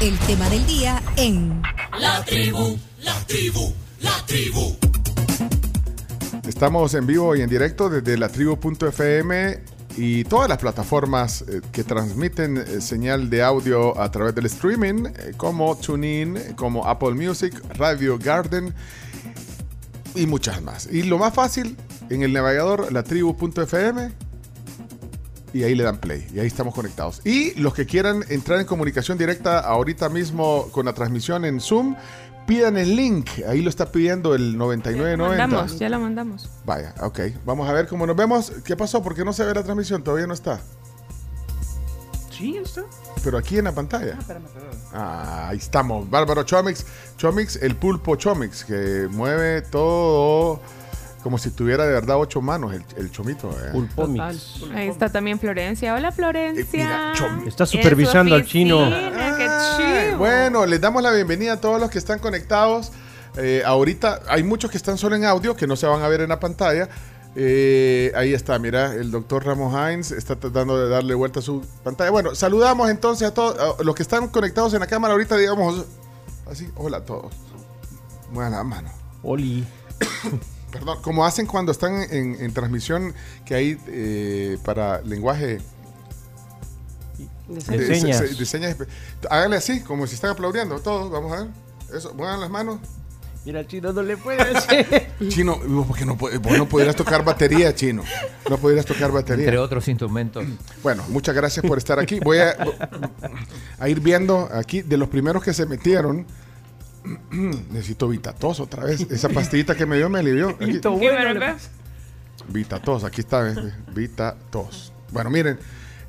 el tema del día en La tribu, la tribu, la tribu. Estamos en vivo y en directo desde la tribu.fm y todas las plataformas eh, que transmiten eh, señal de audio a través del streaming, eh, como TuneIn, como Apple Music, Radio Garden y muchas más. Y lo más fácil, en el navegador latribu.fm y ahí le dan play y ahí estamos conectados. Y los que quieran entrar en comunicación directa ahorita mismo con la transmisión en Zoom, pidan el link. Ahí lo está pidiendo el 9990. Mandamos, ya lo mandamos. Vaya, ok. Vamos a ver cómo nos vemos. ¿Qué pasó? ¿Por qué no se ve la transmisión? Todavía no está. Sí, está. Pero aquí en la pantalla. Ah, ahí estamos. Bárbaro Chomix. Chomix, el pulpo Chomix, que mueve todo como si tuviera de verdad ocho manos el, el chomito. eh. Pulpomix. Ahí está también Florencia. Hola, Eh, Florencia. mira, Está supervisando al chino. chivo. Bueno, les damos la bienvenida a todos los que están conectados. Eh, ahorita hay muchos que están solo en audio, que no se van a ver en la pantalla. Eh, ahí está, mira, el doctor Ramos Hines está tratando de darle vuelta a su pantalla. Bueno, saludamos entonces a todos a los que están conectados en la cámara ahorita, digamos así, hola a todos. Muevan la mano. Oli. Perdón, como hacen cuando están en, en transmisión que hay eh, para lenguaje De de- señas. se- se- de señas Háganle así, como si están aplaudiendo todos, vamos a ver. Eso, muevan las manos. Mira, chino no le puede hacer. Chino, vos, porque no, vos no podrías tocar batería, chino. No podrías tocar batería. Entre otros instrumentos. Bueno, muchas gracias por estar aquí. Voy a, a ir viendo aquí de los primeros que se metieron. Necesito Vitatos otra vez. Esa pastillita que me dio me alivió. Vitatos, aquí está. eh, Vitatos. Bueno, miren.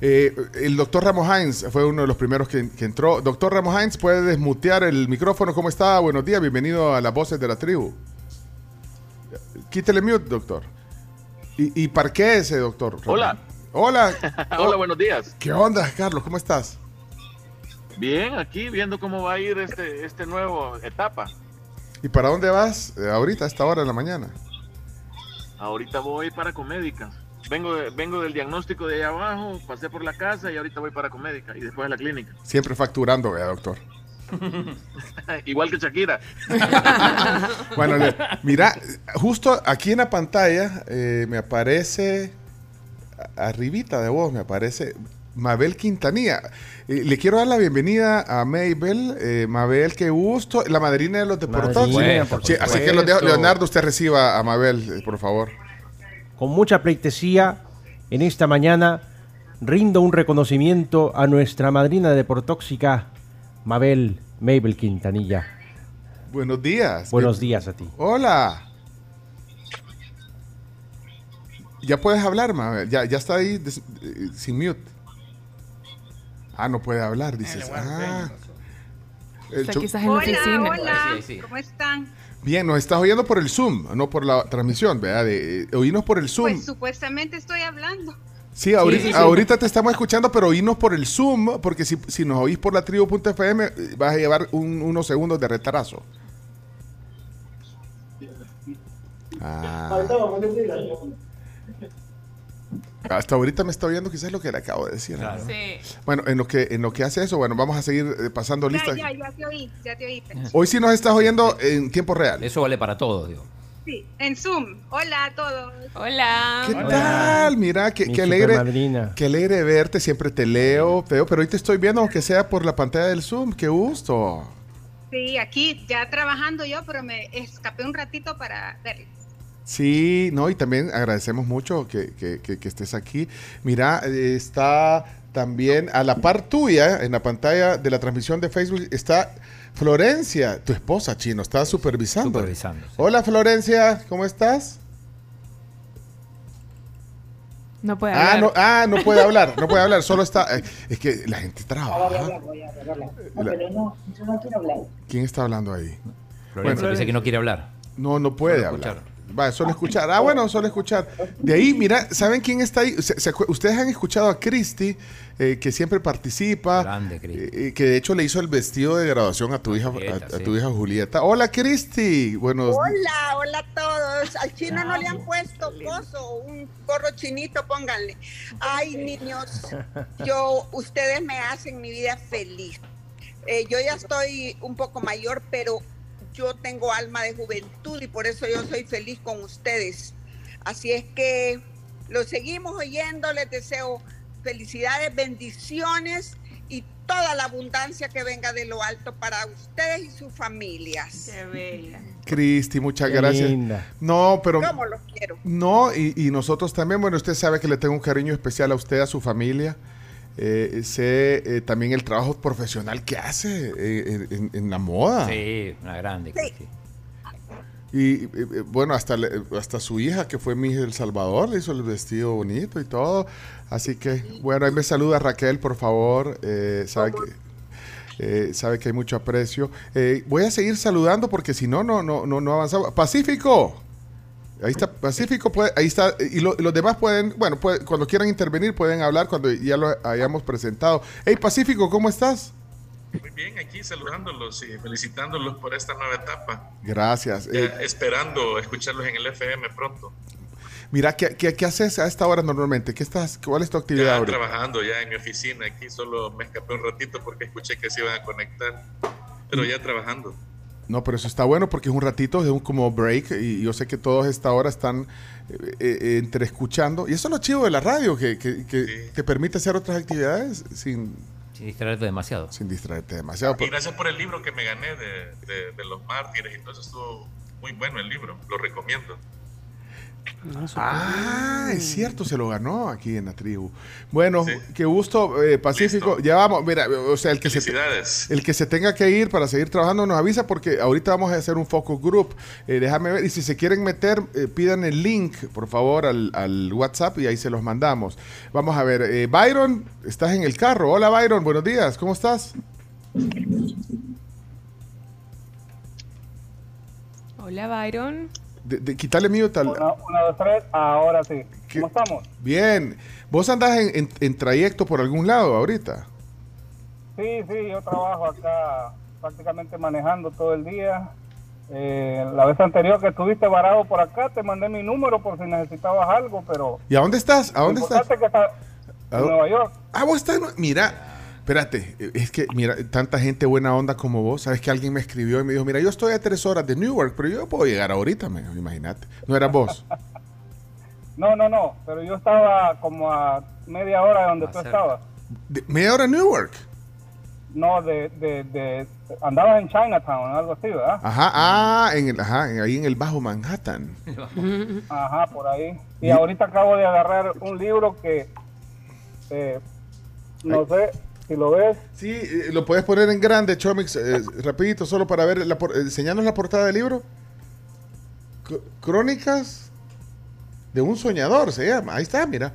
eh, el doctor Ramos Hines fue uno de los primeros que, que entró. Doctor Ramos Hines, puede desmutear el micrófono. ¿Cómo está? Buenos días, bienvenido a las voces de la tribu. Quítele mute, doctor. ¿Y, y para qué ese, doctor? Hola. Hola. Hola, buenos días. ¿Qué onda, Carlos? ¿Cómo estás? Bien, aquí viendo cómo va a ir este, este nuevo etapa. ¿Y para dónde vas eh, ahorita, a esta hora de la mañana? Ahorita voy para Comédica. Vengo, de- vengo del diagnóstico de allá abajo, pasé por la casa y ahorita voy para Comédica y después a la clínica. Siempre facturando, vea, doctor. Igual que Shakira. Bueno, le- mira, justo aquí en la pantalla eh, me aparece, arribita de vos, me aparece Mabel Quintanilla. Eh, le quiero dar la bienvenida a Mabel. Eh, Mabel, qué gusto. La madrina de los deportados. Sí, así que lo dejo- supuesto. Leonardo, usted reciba a Mabel, eh, por favor. Con mucha pleitesía, en esta mañana rindo un reconocimiento a nuestra madrina de Deportóxica, Mabel Mabel Quintanilla. Buenos días. Buenos días a ti. Hola. Ya puedes hablar, Mabel. Ya, ya está ahí des- sin mute. Ah, no puede hablar, dices. Ah. El Está cho- quizás en la oficina. Hola, Sí, sí. ¿cómo están? Bien, nos estás oyendo por el Zoom, no por la transmisión, ¿verdad? De, eh, oínos por el Zoom. Pues supuestamente estoy hablando. sí, ahorita, sí, sí. ahorita te estamos escuchando, pero oínos por el Zoom, porque si, si nos oís por la tribu.fm eh, vas a llevar un- unos segundos de retraso. Ah. Hasta ahorita me está oyendo quizás lo que le acabo de decir. ¿no? Sí. Bueno, en lo que en lo que hace eso, bueno, vamos a seguir eh, pasando Ya, listas. ya, ya te oí, ya te oí. pero- Hoy sí nos estás oyendo en tiempo real. Eso vale para todos, digo. Sí, en Zoom. Hola a todos. Hola. ¿Qué tal? Mira, qué, Mi qué alegre. Qué alegre verte, siempre te leo, veo, pero hoy te estoy viendo aunque sea por la pantalla del Zoom, qué gusto. Sí, aquí ya trabajando yo, pero me escapé un ratito para verles. Sí, no, y también agradecemos mucho que, que- que- que estés aquí. Mira, eh, está también a la par tuya, en la pantalla de la transmisión de Facebook, está Florencia, tu esposa, Chino, está supervisando. Supervisando. sí. Hola Florencia, ¿cómo estás? No puede Ah hablar. no, ah, no puede hablar, no puede hablar, solo está... eh, es que la gente trabaja. La- ¿Quién está hablando ahí? Florencia Bueno. dice que no quiere hablar. No, no puede hablar. Va, solo escuchar. Ah, bueno, solo escuchar. De ahí, mira, ¿saben quién está ahí? Se- se acu- ustedes han escuchado a Cristi, eh, que siempre participa. Grande, Cristi. eh, eh, que de hecho le hizo el vestido de graduación a tu hija, Julieta, a, tu hija Julieta. Hola, Cristi. Buenos Hola, hola a todos. Al chino no le han puesto coso, un gorro chinito, pónganle. Ay, niños, yo, ustedes me hacen mi vida feliz. Eh, yo ya estoy un poco mayor, pero yo tengo alma de juventud y por eso yo soy feliz con ustedes. Así es que los seguimos oyendo, les deseo felicidades, bendiciones y toda la abundancia que venga de lo alto para ustedes y sus familias. Qué bella. Cristi, muchas Qué gracias. linda. No, pero ¿Cómo los quiero? no, y, y nosotros también, bueno, usted sabe que le tengo un cariño especial a usted, a su familia. Eh, sé eh, también el trabajo profesional que hace eh, en, en la moda. Sí, una grande. Sí. Y eh, bueno, hasta, le- hasta su hija, que fue mi hija El Salvador, le hizo el vestido bonito y todo. Así que, bueno, ahí me saluda Raquel, por favor. Eh, sabe, que, eh, sabe que hay mucho aprecio. Eh, voy a seguir saludando porque si no, no, no, no, no avanzamos. Pacífico. Ahí está, Pacífico, puede, ahí está, y lo- los demás pueden, bueno, puede- cuando quieran intervenir pueden hablar cuando ya lo hayamos presentado. Hey, Pacífico, ¿cómo estás? Muy bien, aquí saludándolos y felicitándolos por esta nueva etapa. Gracias. Ya Eh, esperando escucharlos en el FM pronto. mira, ¿qué, qué, qué haces a esta hora normalmente? ¿Qué estás, ¿Cuál es tu actividad Ya ahorita? trabajando ya en mi oficina. Aquí solo me escapé un ratito porque escuché que se iban a conectar. Pero ya trabajando. No, pero eso está bueno porque es un ratito, es un como break y yo sé que todos a esta hora están eh, eh, entre escuchando. Y eso es lo chido de la radio, que, que- que Sí. te permite hacer otras actividades sin, Sin distraerte demasiado. sin distraerte demasiado. Y gracias por el libro que me gané de, de- de los mártires y todo eso. Estuvo muy bueno el libro. Lo recomiendo. Ah, es cierto, se lo ganó aquí en la tribu. Bueno, Sí. qué gusto, eh, Pacífico. Listo. Ya vamos, mira, o sea, el que se... Felicidades. El que se tenga que ir para seguir trabajando nos avisa porque ahorita vamos a hacer un focus group. Eh, déjame ver. Y si se quieren meter, eh, pidan el link, por favor, al, al WhatsApp y ahí se los mandamos. Vamos a ver. eh, Byron, estás en el carro. Hola, Byron. Buenos días. ¿Cómo estás? Hola, Byron. De, de- quítale mute al- Una, una, dos, tres, ahora sí. ¿Cómo estamos? Bien. ¿Vos andás en, en- en trayecto por algún lado ahorita? Sí, sí, yo trabajo acá prácticamente manejando todo el día. Eh, la vez anterior que estuviste varado por acá, te mandé mi número por si necesitabas algo, pero ¿Y a dónde estás? ¿A dónde estás? que está ¿A en Nueva York. Ah, vos estás. Mira, espérate. eh, Es que, mira, tanta gente buena onda como vos. Sabes que alguien me escribió y me dijo: Mira, yo estoy a tres horas de Newark, pero yo puedo llegar ahorita, me imagínate. No eras vos. No, no, no, pero yo estaba como a media hora de donde Más tú estabas. Media hora en Newark. No, de, de, de, andabas en Chinatown, algo así, ¿verdad? Ajá, ah, en el, ajá, en- ahí en el Bajo Manhattan. Ajá, por ahí. Y ahorita acabo de agarrar un libro que, eh, no sé si lo ves, Sí, eh, lo puedes poner en grande, Chomix, eh, rapidito, solo para ver, la, por- enseñarnos la portada del libro. C- Crónicas de un soñador, se llama. Ahí está, mira.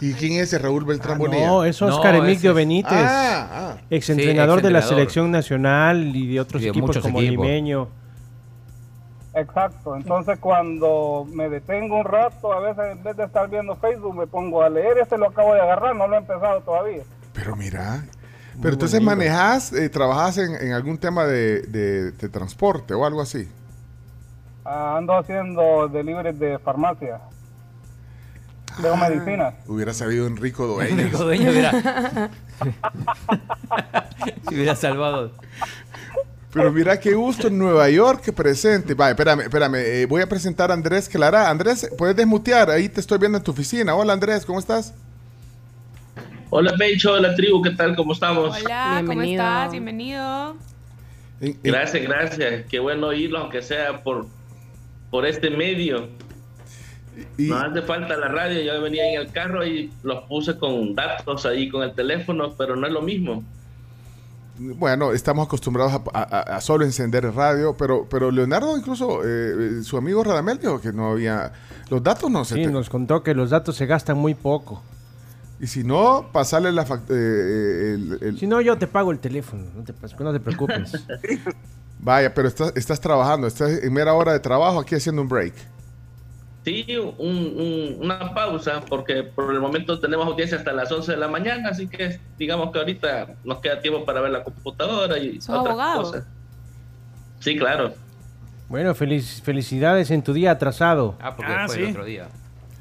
¿Y quién es ese Raúl Beltrán Bonilla? No, es No, Oscar ese Emilio es- Benítez, Ah, ah. exentrenador Sí, de la selección nacional y de otros Y de equipos como equipos. Limeño. exacto. Entonces cuando me detengo un rato, a veces en vez de estar viendo Facebook, me pongo a leer. Este lo acabo de agarrar, no lo he empezado todavía. Pero mira. Muy Pero entonces manejás, eh, trabajás en, en algún tema de, de- de transporte o algo así. Ah, ando haciendo deliveries de farmacia, de Ah, medicinas. Hubiera sabido Enrico Dueñas. Enrico Dueño hubiera... si hubiera salvado. Pero mira qué gusto en Nueva York que presente. Vaya, espérame, espérame. eh, voy a presentar a Andrés Clara. Andrés, puedes desmutear. Ahí te estoy viendo en tu oficina. Hola Andrés, ¿cómo estás? Hola Pecho de la tribu, ¿qué tal? ¿Cómo estamos? Hola, ¿cómo Bienvenido. estás? Bienvenido. En- en- Gracias, gracias. Qué bueno oírlo, aunque sea por, por este medio. y- No hace falta la radio, yo venía en el carro y los puse con datos ahí con el teléfono, pero no es lo mismo. bueno, estamos acostumbrados a, a- a solo encender el radio, pero, pero Leonardo, incluso eh, eh, su amigo Radamel dijo que no había. Los datos no se. Sí, te- nos contó que los datos se gastan muy poco. Y si no, pasarle la eh, el- el- Si no, yo te pago el teléfono, no te, pas- no te preocupes. Vaya, pero estás, estás trabajando, estás en mera hora de trabajo aquí haciendo un break. Sí, un- un- una pausa, porque por el momento tenemos audiencia hasta las 11 de la mañana, así que digamos que ahorita nos queda tiempo para ver la computadora y ¿Sos otras abogado? cosas. Sí, claro. bueno, feliz, felicidades en tu día atrasado. Ah, porque Ah, fue sí. el otro día.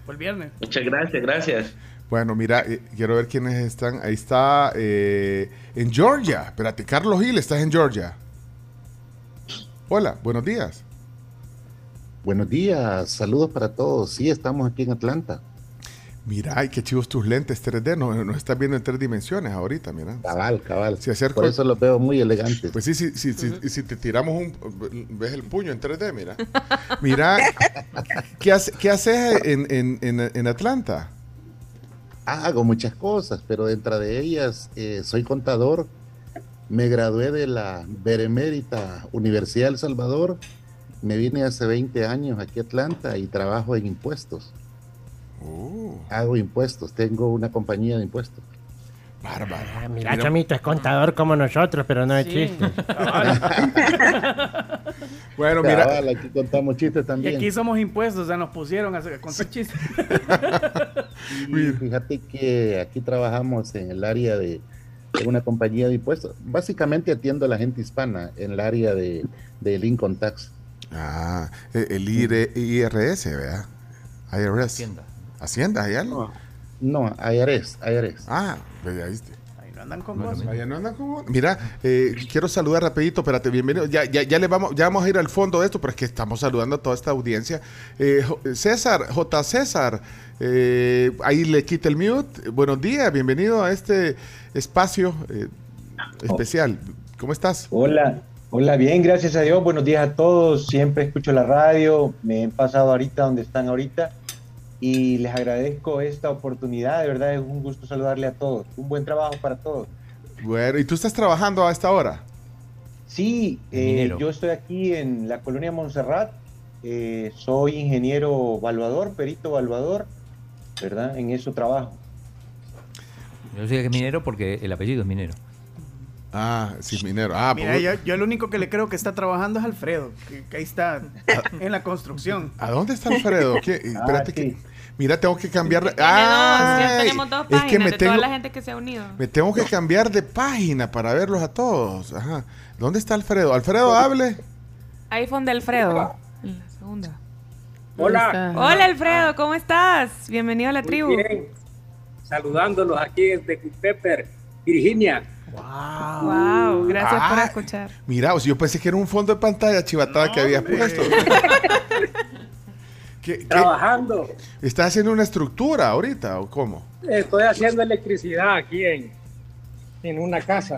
Fue el viernes. Muchas gracias, gracias. Bueno, mira, eh, quiero ver quiénes están. Ahí está eh, en Georgia. Espérate, Carlos Gil, estás en Georgia. Hola, buenos días. Buenos días, saludos para todos. Sí, estamos aquí en Atlanta. Mira, ay, qué chivos tus lentes 3D. Nos, nos estás viendo en tres dimensiones ahorita, mira. Cabal, cabal. Si acerco- Por eso los veo muy elegantes. Pues sí, sí, sí, sí, y si te tiramos un... ¿Ves el puño en 3D? Mira. Mira, ¿qué, hace- qué haces en, en- en- en Atlanta? Hago muchas cosas, pero dentro de ellas eh, soy contador. Me gradué de la Benemérita Universidad del Salvador. Me vine hace 20 años aquí a Atlanta y trabajo en impuestos. Oh. Hago impuestos, tengo una compañía de impuestos. Bárbaro. Ah, Mira, Chomito, es contador como nosotros, pero no es Sí. chiste. Bueno, Cabal, aquí contamos chistes Y también. aquí somos impuestos, o sea, nos pusieron a hacer- contar chistes. Y fíjate que aquí trabajamos en el área de, de una compañía de impuestos. Básicamente atiendo a la gente hispana en el área de, del income tax. Ah, eh, el IR IRS, ¿verdad? IRS. Hacienda. ¿Hacienda? ¿Hay algo? No, IRS, IRS. Ah, ya viste. Ahí no andan con cosas. Allá no andan con- Mira, eh, quiero saludar rapidito, espérate, bienvenido. Ya, ya, ya le vamos, ya vamos a ir al fondo de esto, pero es que estamos saludando a toda esta audiencia. Eh, César, J. César, eh, ahí le quita el mute. Buenos días, bienvenido a este espacio eh, especial. ¿Cómo estás? Hola, hola, bien, gracias a Dios. Buenos días a todos. Siempre escucho la radio. Me he pasado ahorita donde están ahorita y les agradezco esta oportunidad. De verdad es un gusto saludarle a todos. Un buen trabajo para todos. Bueno, ¿y tú estás trabajando a esta hora? Sí, eh, yo estoy aquí en la colonia Montserrat. Eh, soy ingeniero evaluador, perito evaluador, ¿verdad? En eso trabajo. Yo sé que es minero porque el apellido es minero. Ah, sí, minero. Ah, Mira, pues- yo, yo el único que le creo que está trabajando es Alfredo, que, que ahí está en la construcción. ¿A dónde está Alfredo? ¿Qué? Espérate que. Mira, tengo que cambiar. Ya tenemos dos es que páginas me de tengo, toda la gente que se ha unido. me tengo que cambiar de página para verlos a todos. Ajá. ¿Dónde está Alfredo? Alfredo, hable. iPhone de Alfredo. En la segunda. Hola. Hola Alfredo, ¿cómo estás? Bienvenido a la Muy tribu. bien. Saludándolos aquí desde Culpeper, Virginia. Wow, gracias por Ah, escuchar. Mira, o sea, yo pensé que era un fondo de pantalla chivatada que habías puesto. ¿Qué- qué- Trabajando. ¿Estás haciendo una estructura ahorita o cómo? Estoy haciendo electricidad aquí en, en una casa.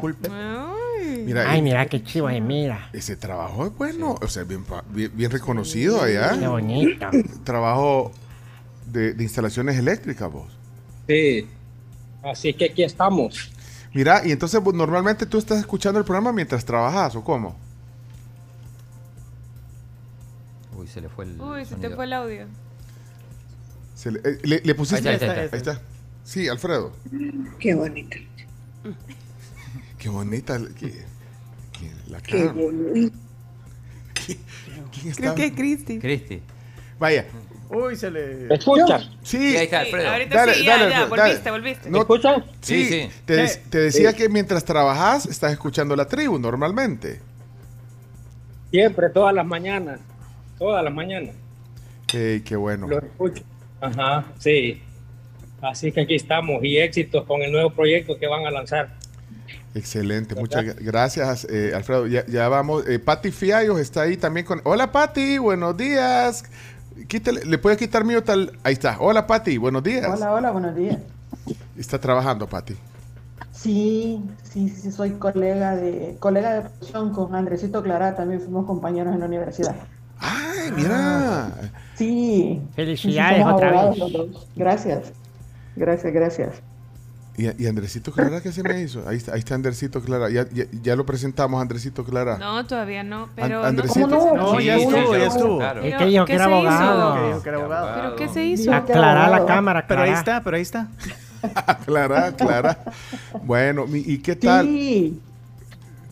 Mira, Ay, eh, mira qué chivo es, mira. Ese trabajo es bueno, o sea, bien, bien reconocido allá. Qué bonito. Trabajo de, de instalaciones eléctricas, vos. Sí. Así que aquí estamos. Mira, y entonces vos, normalmente tú estás escuchando el programa mientras trabajas, ¿o cómo? Uy, se le fue el. Uy, se te fue el audio. Se le, eh, le- le pusiste. Ahí está, ahí está, Ahí está. Sí, Alfredo. Qué bonita. Qué bonita. que la Qué bonita. ¿Quién Creo está? que es Cristi. Cristi. Vaya. Uy, se le. ¿Me escuchas? Sí. ahí está Alfredo. ahorita sí, ya, ya, Alfredo, volviste, volviste. No- ¿Me escuchan? Sí, Sí, sí. Te, de- Sí. te decía que mientras trabajas estás escuchando la tribu normalmente. Siempre, todas las mañanas. Todas las mañanas. Ey, qué bueno. Los escucho. Ajá, sí. Así que aquí estamos y éxitos con el nuevo proyecto que van a lanzar. Excelente, muchas gra- gracias, eh, Alfredo. Ya, ya vamos. Eh, Patti Fiallos está ahí también con. Hola, Patti, buenos días. Quítale- ¿Le puede quitar mío tal? Ahí está. Hola, Patti, buenos días. Hola, hola, buenos días. Está trabajando, Patti. Sí, sí, sí, soy colega de colega de profesión con Andresito Clara, también fuimos compañeros en la universidad. Ay, mira. Sí. Felicidades otra vez. Gracias. Gracias, gracias. ¿Y, y Andresito Clara qué se me hizo? Ahí está, ahí está Andresito Clara. Ya, ya, ya lo presentamos, Andresito Clara. No, todavía no, pero An- no- Andresito. ¿Cómo No, no? ya estuvo, ya estuvo. Claro. Es Pero, que dijo ¿qué que era se hizo? abogado. Que dijo que era abogado. ¿Pero qué se hizo? Aclarar la cámara, Pero ahí Clara. está, pero ahí está. Clara, Clara. Bueno, ¿y qué tal? Sí.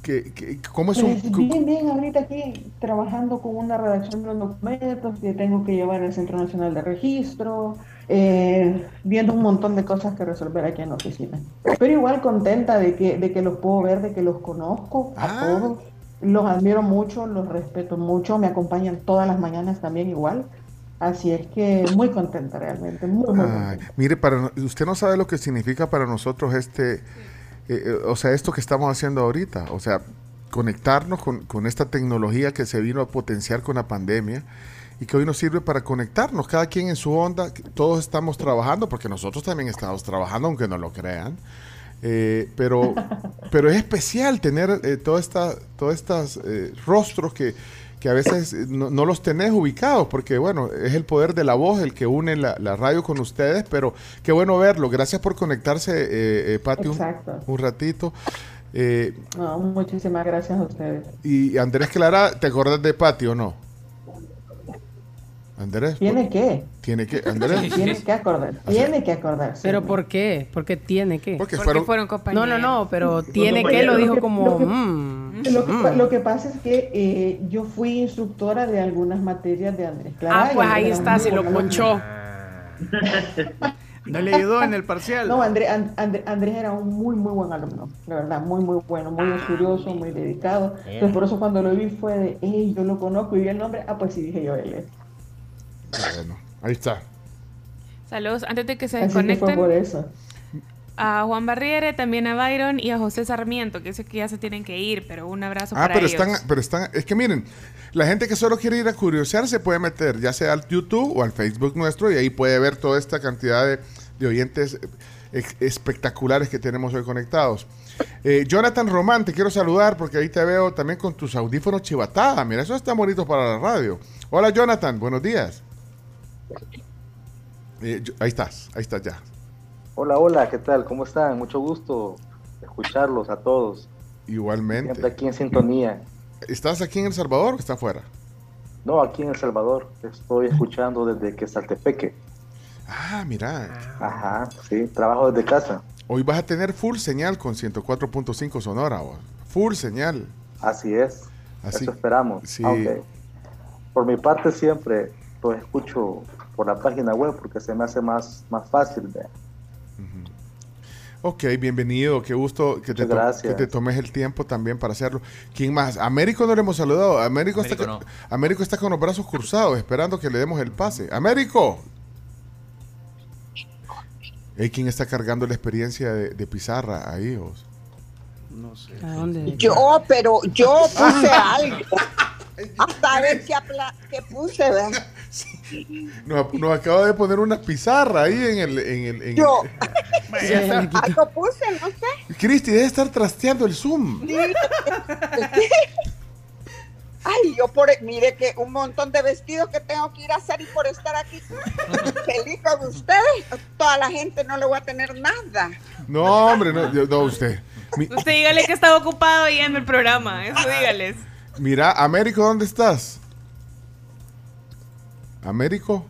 ¿Qué, qué- cómo es un.? Pues bien, bien, ahorita aquí trabajando con una redacción de unos documentos que tengo que llevar al Centro Nacional de Registro, eh, viendo un montón de cosas que resolver aquí en la oficina. Pero igual contenta de que, de que los puedo ver, de que los conozco a Ah. todos. Los admiro mucho, los respeto mucho, me acompañan todas las mañanas también igual. Así es que muy contenta realmente, muy, muy Ay, mire, para, usted no sabe lo que significa para nosotros este, eh, eh, o sea, esto que estamos haciendo ahorita, o sea, conectarnos con, con esta tecnología que se vino a potenciar con la pandemia y que hoy nos sirve para conectarnos, cada quien en su onda, todos estamos trabajando, porque nosotros también estamos trabajando, aunque no lo crean. Eh, pero, pero es especial tener eh, toda esta, todos estos eh, rostros que, que a veces eh, no, no los tenés ubicados, porque bueno, es el poder de la voz el que une la, la radio con ustedes, pero qué bueno verlo. Gracias por conectarse, eh, eh, Pati, un, Exacto. un ratito. Eh, No, muchísimas gracias a ustedes. y Andrés Clara, ¿te acordás de Pati o no? Andrés. ¿Tiene que? Tiene que, Andrés. Tiene que acordar, tiene que acordarse. ¿Pero por qué? Porque tiene que. Porque Porque fueron compañeros. No, no, no, pero tiene que lo dijo como. mm, Lo que, pa- mm. lo que pasa es que eh, yo fui instructora de algunas materias de Andrés Clara. Ah, pues ahí está, se lo ponchó. No le ayudó en el parcial. No, Andrés, Andrés era un muy, muy buen alumno, la verdad, muy, muy bueno, muy Ah, estudioso, muy dedicado. Entonces, por eso cuando lo vi fue de, hey, yo lo conozco y vi el nombre, ah, pues sí, dije yo, él es. Bueno, ahí está. Saludos. Antes de que se que desconecten, por eso. a Juan Barriere, también a Byron y a José Sarmiento, que sé que ya se tienen que ir, pero un abrazo Ah, para pero ellos. están, pero están, es que miren, la gente que solo quiere ir a curiosear se puede meter ya sea al YouTube o al Facebook nuestro y ahí puede ver toda esta cantidad de, de oyentes eh, espectaculares que tenemos hoy conectados. Eh, Jonathan Román, te quiero saludar porque ahí te veo también con tus audífonos chivatada. Mira, eso está bonito para la radio. Hola Jonathan, buenos días. Eh, yo- ahí estás, ahí estás ya. Hola, hola, ¿qué tal? ¿Cómo están? Mucho gusto escucharlos a todos. Igualmente. Siempre aquí en sintonía. ¿Estás aquí en El Salvador o estás afuera? No, aquí en El Salvador. Estoy escuchando desde que Saltepeque. Ah, mira. Ajá, sí, trabajo desde casa. Hoy vas a tener full señal con 104.5 Sonora. vos. Full señal. Así es. Así- Eso esperamos. sí. Por mi parte siempre los escucho por la página web porque se me hace más, más fácil. ¿ve? Ok, bienvenido. Qué gusto que te, que te tomes el tiempo también para hacerlo. ¿Quién más? Américo no le hemos saludado. Américo, está, Américo con- Américo está con los brazos cruzados esperando que le demos el pase. Américo. Ey, ¿Quién está cargando la experiencia de, de pizarra ahí? vos? No sé. ¿A dónde? Yo, pero yo puse algo. Hasta ver qué, apla- qué puse, ¿verdad? Nos, nos acaba de poner una pizarra ahí en el... En el, en Yo. el- Algo puse, no sé. Cristi, debe estar trasteando el Zoom. Sí. Ay, yo por, mire que un montón de vestidos que tengo que ir a hacer y por estar aquí feliz con ustedes, toda la gente no le voy a tener nada. No, hombre, no, yo- no, usted. Mi- Usted dígale que estaba ocupado yendo el programa. Eso dígales. Mira, Américo, ¿dónde estás? ¿Américo?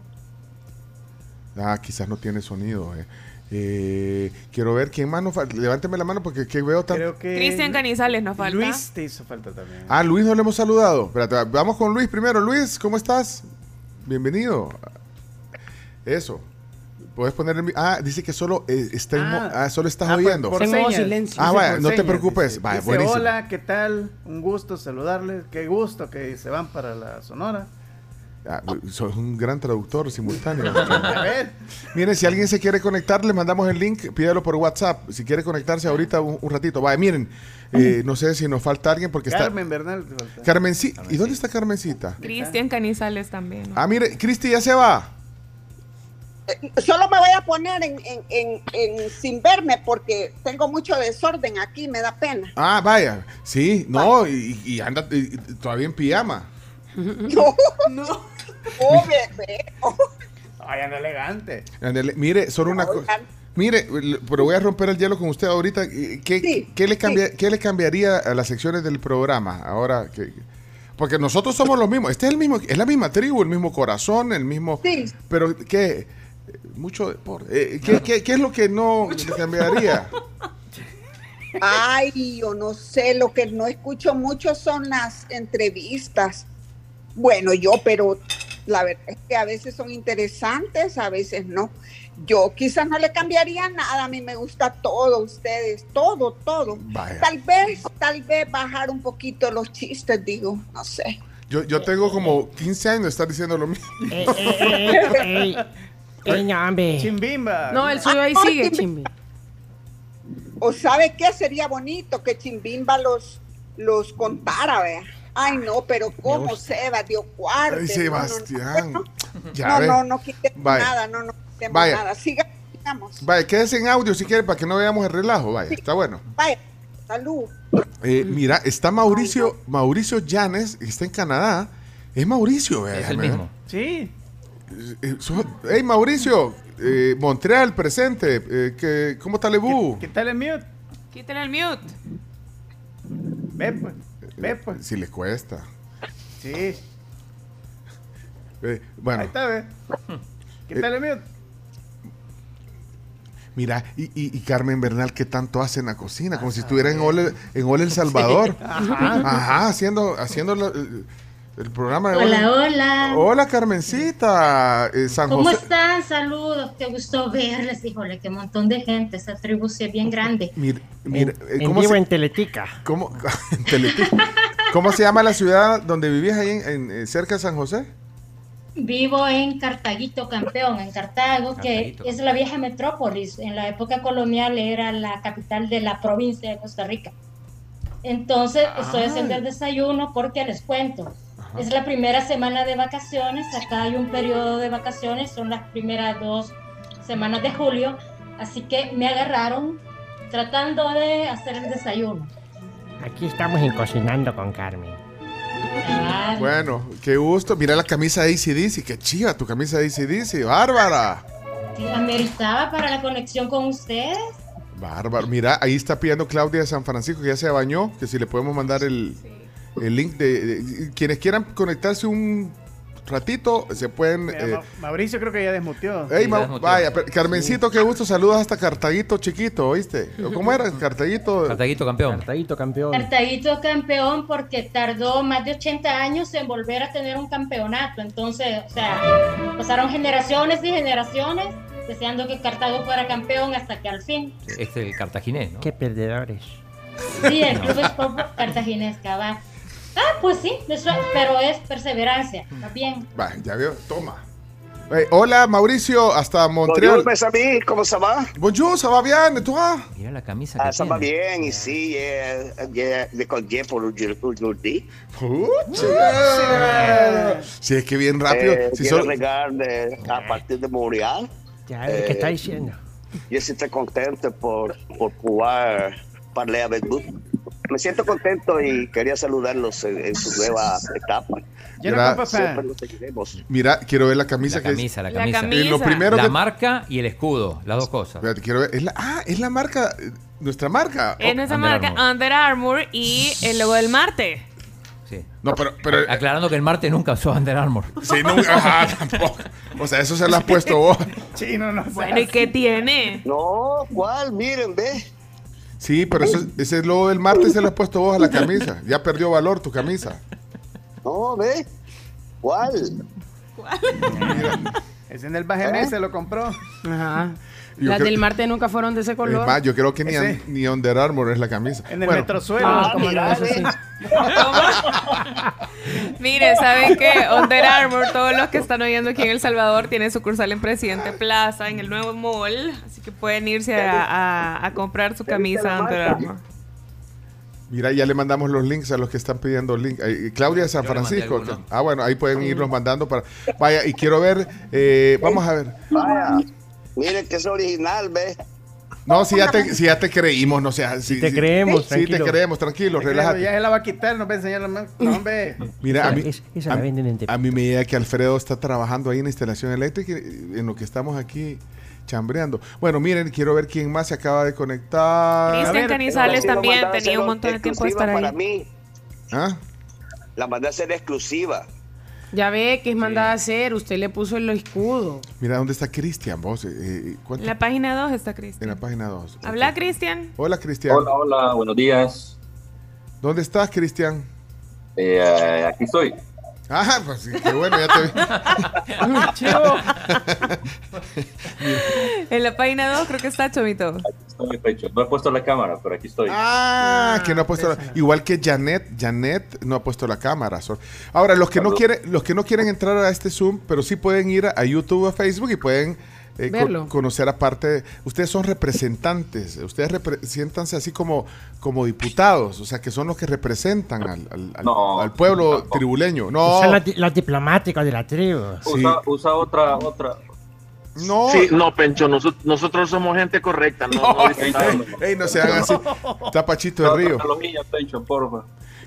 Ah, quizás no tiene sonido. eh. Eh, quiero ver quién más nos falta. Levánteme la mano porque que veo tan... Creo que Cristian Canizales nos falta. Luis te hizo falta también. Ah, Luis no le hemos saludado. Espérate, vamos con Luis primero. Luis, ¿cómo estás? Bienvenido. Eso. Puedes poner el Ah, dice que solo eh, está Ah. ah, solo estás Ah, por- oyendo. por señas. silencio. Ah, vaya, por no te señas, preocupes. dice. Vaya, Dice, buenísimo. Hola, ¿qué tal? Un gusto saludarles. Qué gusto que se van para la Sonora. Ah, sos un gran traductor simultáneo. A ver. Miren, si alguien se quiere conectar, le mandamos el link, pídalo por WhatsApp. Si quiere conectarse ahorita un, un ratito. Vaya, miren, eh, no sé si nos falta alguien porque Carmen Bernal. te falta. está... Carmencita. ¿Y dónde está Carmencita? Cristian Canizales también. ¿no? Ah, mire, Cristi ya se va. Solo me voy a poner en, en- en- en sin verme porque tengo mucho desorden aquí, me da pena. Ah, vaya. Sí, no, y, y anda y- y todavía en pijama. No, no. Oh, bebé. Ay, anda elegante. Mire, solo una cosa. Mire, pero voy a romper el hielo con usted ahorita. ¿Qué, qué le, cambia, ¿qué le cambiaría a las secciones del programa ahora que, porque nosotros somos los mismos. Este es el mismo, es la misma tribu, el mismo corazón, el mismo. Pero qué, mucho deporte. Eh, ¿qué, qué, qué es lo que no le cambiaría? Ay, yo no sé, lo que no escucho mucho son las entrevistas. Bueno, yo, pero la verdad es que a veces son interesantes, a veces no. Yo quizás no le cambiaría nada, a mí me gusta todo, ustedes, todo, todo. Vaya. Tal vez, tal vez bajar un poquito los chistes, digo, no sé. Yo, yo tengo como 15 años de estar diciendo lo mismo. Eh, eh, eh, eh, eh. Chimbimba. No, el suyo ahí Ah, sigue, oye, Chimbi. ¿O sabe qué sería bonito que Chimbimba los, los contara, vea? Ay, no, pero cómo Seba dio cuarto. Ay, Sebastián. No, ve. no, no quitemos Vaya. nada, no, no quitemos Vaya. nada. Siga, sigamos. Vaya, quédese en audio si quiere para que no veamos el relajo. Vaya, está bueno. Vaya, salud. Eh, mira, está Mauricio, Mauricio Llanes, que está en Canadá. Es Mauricio, vea. Es el mismo. Sí. Eh, so- Hey, Mauricio, eh, Montreal, presente. Eh, que, ¿Cómo está Lebu? ¿Qué tal el mute? Quítale el mute. Ve pues. Ve pues. Si les cuesta. Sí. Eh, bueno, Ahí está, ve. ¿Qué tal el mute? mira, y, y- y Carmen Bernal, ¿qué tanto hace en la cocina? Como si estuviera en Ole, en Ole El Salvador. Ajá. Ajá, haciendo, haciendo la- el, programa de Hola, Ole- hola. Hola, Carmencita. Eh, San ¿Cómo José. están? Saludos, qué gusto verles. Híjole, qué montón de gente. Esa tribu sí es bien grande. Mira, mira, eh, En ¿cómo vivo se- en Teletica. ¿Cómo, en Teletica. ¿Cómo se llama la ciudad donde vivías ahí en, en- eh, cerca de San José? Vivo en Cartaguito, campeón, en Cartago, que es la vieja metrópolis. En la época colonial era la capital de la provincia de Costa Rica. Entonces, estoy Ah. haciendo el desayuno porque les cuento. Es la primera semana de vacaciones. Acá hay un periodo de vacaciones, son las primeras dos semanas de julio. Así que me agarraron tratando de hacer el desayuno. Aquí estamos en Cocinando con Carmen. Bueno, qué gusto. Mira la camisa de ACDC. Qué chiva tu camisa de ACDC. Bárbara. ameritaba para la conexión con ustedes. Bárbaro. Mira, ahí está pidiendo Claudia de San Francisco que ya se bañó. Que si le podemos mandar el, el link de, de- Quienes quieran conectarse un ratito, se pueden. Mira, eh, Ma- Mauricio creo que ya desmuteó. Ma- vaya, pero- Carmencito, qué gusto. Saludos hasta Cartaguito chiquito, ¿oíste? ¿O ¿Cómo era? Cartaguito. Cartaguito campeón. Cartaguito campeón. Cartaguito campeón porque tardó más de 80 años en volver a tener un campeonato. Entonces, o sea, pasaron generaciones y generaciones deseando que Cartago fuera campeón hasta que al fin, Es el cartaginés, ¿no? Qué perdedores. sí, el Club Sport Cartaginés cabal. Ah, pues sí, eso- pero es perseverancia, más bien. Va, ya veo. Toma. Eh, hola, Mauricio, hasta Montreal. Bonjour, mes comment ça va? Bonjour, ça va bien, ¿y toi? Mira la camisa Ah, que va tiene. bien ici, yeah, yeah, le collier pour aujourd'hui. Si es que bien rápido. Eh, si quiero solo- regarde a partir de Montreal. Ya, ¿qué está Eh, diciendo? Yo sí estoy contento por, por poder parler avec vous. Me siento contento y quería saludarlos en, en su nueva etapa. No los seguiremos. Mira, quiero ver la camisa La que camisa, la La camisa. camisa. Eh, lo primero la que- marca y el escudo, las dos cosas. Espérate, quiero ver. Es la, ah, es la marca. Nuestra marca. Es Oh, nuestra Under marca Armour. Under Armour y el logo del Marte. Sí. No, pero. pero Aclarando que el Marte nunca usó Under Armour. sí, nunca. Ajá, tampoco. O sea, eso se lo has puesto vos. Chino, no Bueno, ¿y qué tiene? No, ¿cuál? Miren, ve. Sí, pero eso, ese logo del martes se lo has puesto vos a la camisa. Ya perdió valor tu camisa. No, ve. ¿Cuál? Es en el Bajemé, ¿Eh? se lo compró. Ajá. Yo Las creo- del Marte nunca fueron de ese Es color. más, yo creo que ni, ni Under Armour es la camisa. En el Bueno, metrosuelo. Ah, como no, eso sí. Miren, ¿saben qué? Under Armour, todos los que están oyendo aquí en El Salvador, tienen sucursal en Presidente Plaza, en el nuevo mall. Así que pueden irse a, a- a comprar su camisa Under Armour. Mira, ya le mandamos los links a los que están pidiendo link. Eh, Claudia de San Francisco. Ah, bueno, ahí pueden irlos mandando para. Vaya, y quiero ver. eh, vamos a ver. Vaya. Miren que es original, ve. No, si ya te, si ya te creímos, no sea. Si, te si- creemos, Sí, tranquilo. te creemos, tranquilo, Creo, relájate. Ya se la va a quitar, no va a enseñar la mano. No, hombre. Mira, a mí, es- esa a, la venden en a mí me llega que Alfredo está trabajando ahí en la instalación eléctrica en lo que estamos aquí chambreando. Bueno, miren, quiero ver quién más se acaba de conectar. Cristian Canizales también tenía un montón de tiempo de estar para ahí. mí. ¿Ah? La mandé a hacer exclusiva. Ya ve que es mandada a hacer. Usted le puso el escudo. Mira, ¿dónde está Cristian? Vos, eh, eh. En la página 2 está En Cristian. la página 2. ¿Habla Cristian? Hola, Cristian. Hola, hola, buenos días. ¿Dónde estás, Cristian? Eh, eh, aquí estoy. Ah, pues sí, qué bueno, ya te vi. En la página 2 creo que está Chovito. estoy, Pecho. No he puesto la cámara, pero aquí estoy. Ah, que no ha puesto la- igual que Janet, Janet no ha puesto la cámara. Ahora los que no quieren, los que no quieren entrar a este Zoom, pero sí pueden ir a YouTube o a Facebook y pueden eh, conocer aparte. Ustedes son representantes, ustedes representanse así como como diputados, o sea que son los que representan al, al- al- No, al pueblo tribuleño. No, Son diplomáticas de la tribu. Usa, usa otra, otra. No. Sí, no, Pencho, nosotros, nosotros somos gente correcta, no, no. Ey, no se hagan así. Está Pachito de Río. Tecnología, Pencho, porfa.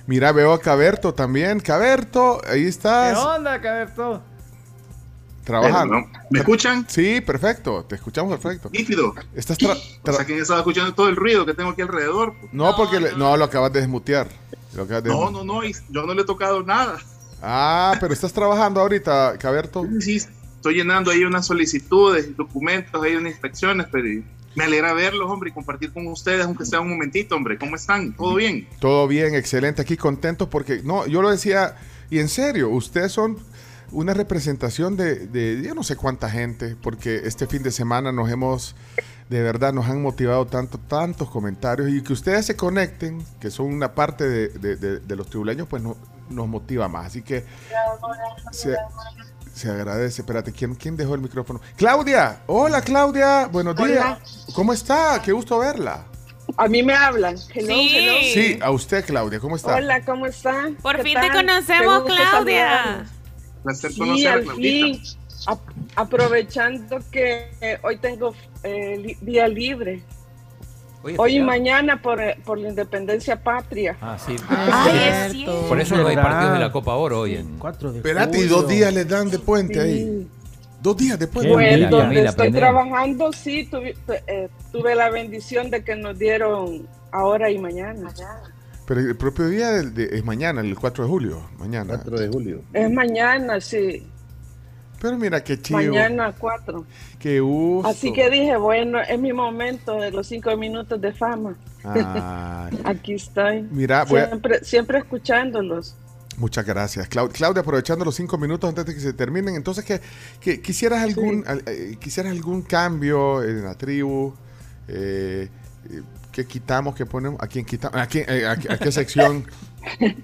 Mira, veo a Caberto también. Caberto, ahí ¿Qué estás. onda, Caberto? Trabajando. Bueno, ¿me escuchan? Sí, perfecto. Te escuchamos perfecto. Nítido. Estás tra- O sea, que han estado escuchando todo el ruido que tengo aquí alrededor. No, porque no, lo acabas de desmutear. Lo acabas de- No, no, no, yo no le he tocado nada. Ah, pero estás trabajando ahorita, Caberto. Sí, estoy llenando ahí unas solicitudes, documentos, hay unas inspecciones, pero me alegra verlos, hombre, y compartir con ustedes, aunque sea un momentito, hombre. ¿Cómo están? ¿Todo bien? Todo bien, excelente. Aquí contentos porque, no, yo lo decía, y en serio, ustedes son una representación de, de yo no sé cuánta gente, porque este fin de semana nos hemos, de verdad, nos han motivado tanto, tantos comentarios y que ustedes se conecten, que son una parte de, de- de- de los tribuleños, pues no- nos motiva más. Así que se, se agradece. Espérate, ¿quién, ¿quién dejó el micrófono? Claudia, hola Claudia, buenos días. Hola. ¿Cómo está? Qué gusto verla. A mí me hablan. Hello, Sí. hello. Sí, a usted Claudia, ¿cómo está? Hola, ¿cómo están? Por ¿Qué fin te conocemos, Claudia. saludarlos. Placer Sí, conocerla, al Claudita. fin. Ap- aprovechando que eh, hoy tengo eh, li- día libre. Oye, Hoy y mañana por, eh, por la independencia patria. Ah, sí. Ay, es cierto. Por eso no hay partidos de la Copa Oro hoy. En... Espérate, y dos días les dan de puente ahí. Dos días de puente. Bueno, donde estoy trabajando, sí, tuve, eh, tuve la bendición de que nos dieron ahora y mañana. Pero el propio día de- es mañana, el 4 de julio. Mañana. 4 de julio. Es mañana, sí. Pero mira qué chido. Mañana 4. Qué gusto. Así que dije, bueno, es mi momento de los cinco minutos de fama. Ah, Aquí estoy. Mira, a- siempre, siempre escuchándolos. muchas gracias. Clau- Claudia, aprovechando los cinco minutos antes de que se terminen, entonces, que, que quisieras algún al- eh, quisieras algún cambio en la tribu? Eh, eh, ¿Qué quitamos? ¿Qué ponemos? ¿A quién quitamos? ¿A, quién- eh, a qué- a qué sección?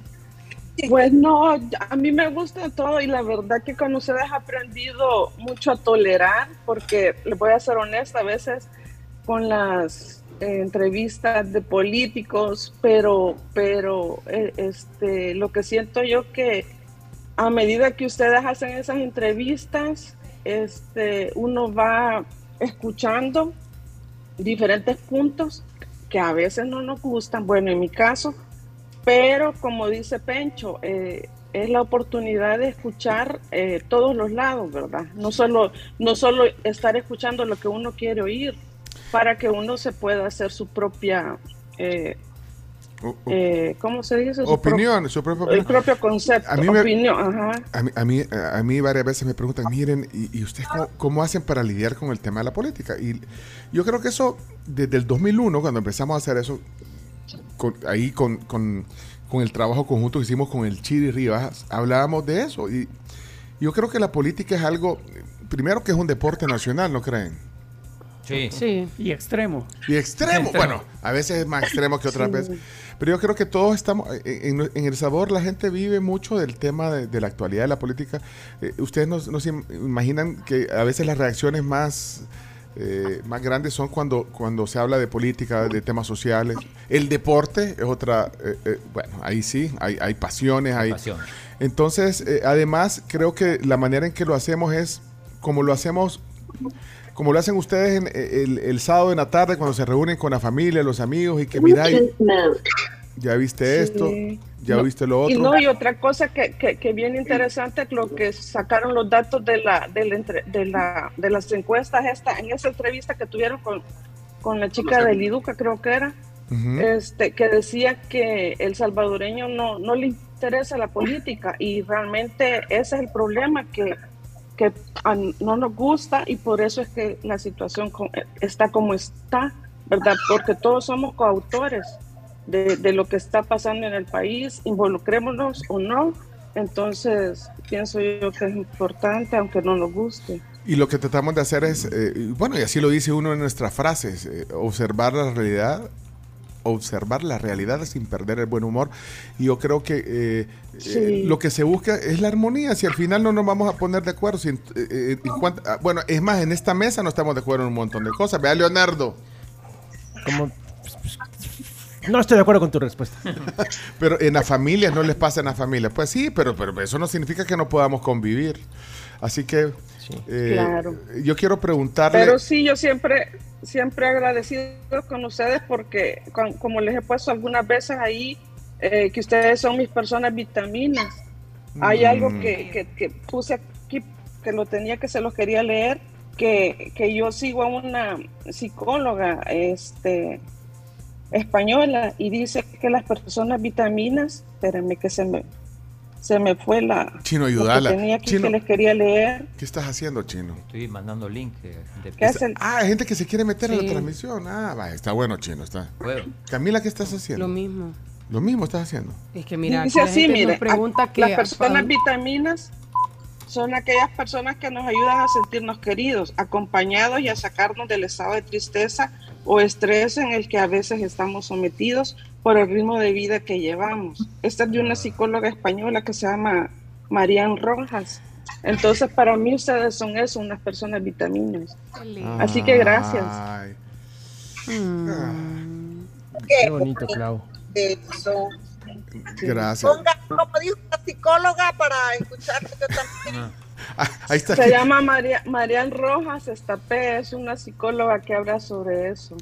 Pues no, a mí me gusta todo y la verdad que con ustedes he aprendido mucho a tolerar porque les voy a ser honesta a veces con las eh, entrevistas de políticos, pero pero eh, este lo que siento yo que a medida que ustedes hacen esas entrevistas, este uno va escuchando diferentes puntos que a veces no nos gustan. Bueno, en mi caso, pero como dice Pencho, eh, es la oportunidad de escuchar eh, todos los lados, ¿verdad? No solo, no solo estar escuchando lo que uno quiere oír, para que uno se pueda hacer su propia, eh, eh, ¿cómo se dice? Su Opinión, pro- su propia El propio concepto, A mí me- opinión, ajá. A mí, a, mí, a mí varias veces me preguntan, miren, ¿y, y ustedes cómo, cómo hacen para lidiar con el tema de la política? Y yo creo que eso, desde el 2001, cuando empezamos a hacer eso, con- ahí con, con- con el trabajo conjunto que hicimos con el Chiri Rivas, hablábamos de eso. Y yo creo que la política es algo, primero que es un deporte nacional, ¿no creen? Sí. Sí. Y extremo. Y extremo, Extremo. bueno, a veces es más extremo que otras Sí. veces. Pero yo creo que todos estamos, en, en- en El Sabor la gente vive mucho del tema de, de la actualidad de la política. Eh, ustedes no, no se im- imaginan que a veces las reacciones más, eh, más grandes son cuando, cuando se habla de política, de temas sociales. El deporte es otra, eh, eh, bueno, ahí sí, hay, hay pasiones, hay... Pasión. Entonces, eh, además, creo que la manera en que lo hacemos es como lo hacemos, como lo hacen ustedes en, eh, el, el sábado en la tarde cuando se reúnen con la familia, los amigos y que mira, y- ya viste esto, Sí. ya No, viste lo Y otro. no, y otra cosa que, que, que bien interesante es lo que sacaron los datos de la, de la, de la, de las encuestas esta, en esa entrevista que tuvieron con, con la chica del IDUCA, creo que era, Ujú. este, que decía que el salvadoreño no, no le interesa la política y realmente ese es el problema que, que no nos gusta y por eso es que la situación co- está como está, ¿verdad? Porque todos somos coautores de, de lo que está pasando en el país, involucrémonos o no. Entonces, pienso yo que es importante, aunque no nos guste. Y lo que tratamos de hacer es, eh, bueno, y así lo dice uno en nuestras frases, eh, observar la realidad, observar la realidad sin perder el buen humor. Y yo creo que eh, Sí. eh, lo que se busca es la armonía. Si al final no nos vamos a poner de acuerdo, si eh, eh, cuanto- ah, bueno, es más, en esta mesa no estamos de acuerdo en un montón de cosas. Vea, Leonardo. Como- No estoy de acuerdo con tu respuesta. Pero en las familias no les pasa en las familias. Pues sí, pero, pero eso no significa que no podamos convivir. Así que eh, Claro. yo quiero preguntarle. Pero sí, yo siempre, siempre agradecido con ustedes porque, con- como les he puesto algunas veces ahí, eh, que ustedes son mis personas vitaminas. Hay Mm. algo que, que- que puse aquí, que lo tenía que se los quería leer, que, que yo sigo a una psicóloga este, española y dice que las personas vitaminas, espérenme que se me, se me fue la... Chino, lo que tenía aquí Chino. que les quería leer. ¿Qué estás haciendo, Chino? Estoy mandando link. de- ¿Qué es el- Ah, hay gente que se quiere meter a Sí. la transmisión. Ah, va, está bueno, Chino. Está. Bueno. Camila, ¿qué estás haciendo? Lo mismo. Lo mismo estás haciendo. Es que mira, Dice así, mire, pregunta a- que las personas vitaminas son aquellas personas que nos ayudan a sentirnos queridos, acompañados y a sacarnos del estado de tristeza o estrés en el que a veces estamos sometidos por el ritmo de vida que llevamos. Esta es de una psicóloga española que se llama Marian Rojas. Entonces, para mí ustedes son eso, unas personas vitaminas. Así que gracias. Ay. Qué bonito, Clau. Eso. Gracias. Ponga, como dijo la psicóloga, para escucharte yo también. Ah, ahí está. Se llama María, Marian Rojas Estapé, es una psicóloga que habla sobre eso.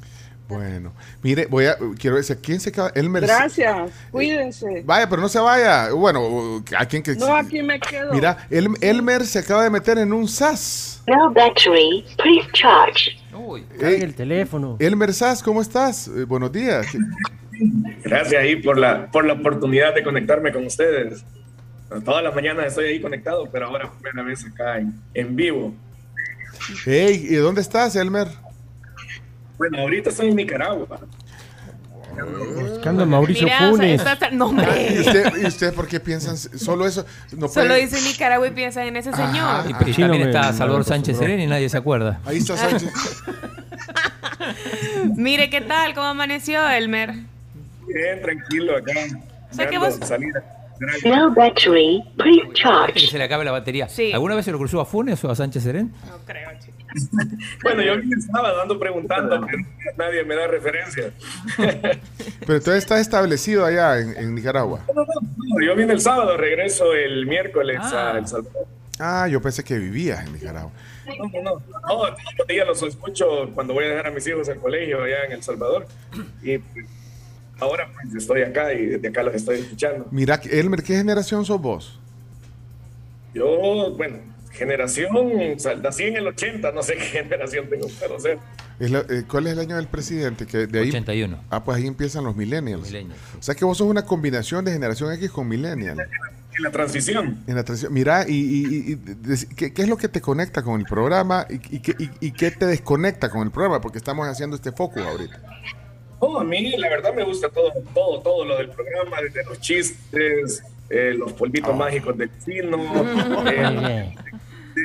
Bueno, mire, voy a. Quiero decir, ¿quién se acaba? Elmer. Gracias, cuídense. Vaya, pero no se vaya. Bueno, ¿a quién que.? No, aquí me quedo. Mira, El- Elmer se acaba de meter en un SAS. No battery, please charge. Ey, el teléfono. Elmer SAS, ¿cómo estás? Eh, buenos días. Gracias ahí por la, por la oportunidad de conectarme con ustedes. Todas las mañanas estoy ahí conectado, pero ahora por primera vez acá en, en vivo. Hey, ¿y dónde estás, Elmer? Bueno, ahorita estoy en Nicaragua. Buscando a Mauricio Mira, o sea, Funes. está- no, hombre. ¿Y usted, y usted por qué piensan solo eso? No Solo dice Nicaragua y piensa en ese Ajá. señor. Y, también me- está me Salvador. Sánchez Serén y nadie se acuerda. Ahí está Sánchez. Mire, ¿qué tal? ¿Cómo amaneció, Elmer? Bien, tranquilo acá. O sea, que vos- salida. No battery, please Que se le acabe la batería. Sí. ¿Alguna vez se lo cruzó a Funes o a Sánchez Serén? No creo, chico. Bueno, yo vine el sábado ando preguntando, pero nadie me da referencia. Pero entonces está establecido allá en, en Nicaragua. No, no, yo vine el sábado, regreso el miércoles a El Salvador. Ah, yo pensé que vivías en Nicaragua. No, no, no. No, todos los días los escucho cuando voy a dejar a mis hijos al colegio allá en El Salvador. Y pues, ahora pues estoy acá y desde acá los estoy escuchando. Mira, Elmer, ¿qué generación sos vos? Yo, bueno, generación, o sea, nací en el 80, no sé qué generación tengo, pero sé. Es la- eh, ¿Cuál es el año del presidente? Que de ahí, 81. Ah, pues ahí empiezan los millennials. Millennials, O sea que vos sos una combinación de generación X con millennial. En la transición. En la transición. Mira, y, y- y- ¿qué, qué es lo que te conecta con el programa y, y qué- y- y qué te desconecta con el programa? Porque estamos haciendo este foco ahorita. No, a mí la verdad me gusta todo, todo, todo lo del programa, desde los chistes, eh, los polvitos mágicos del chino, eh,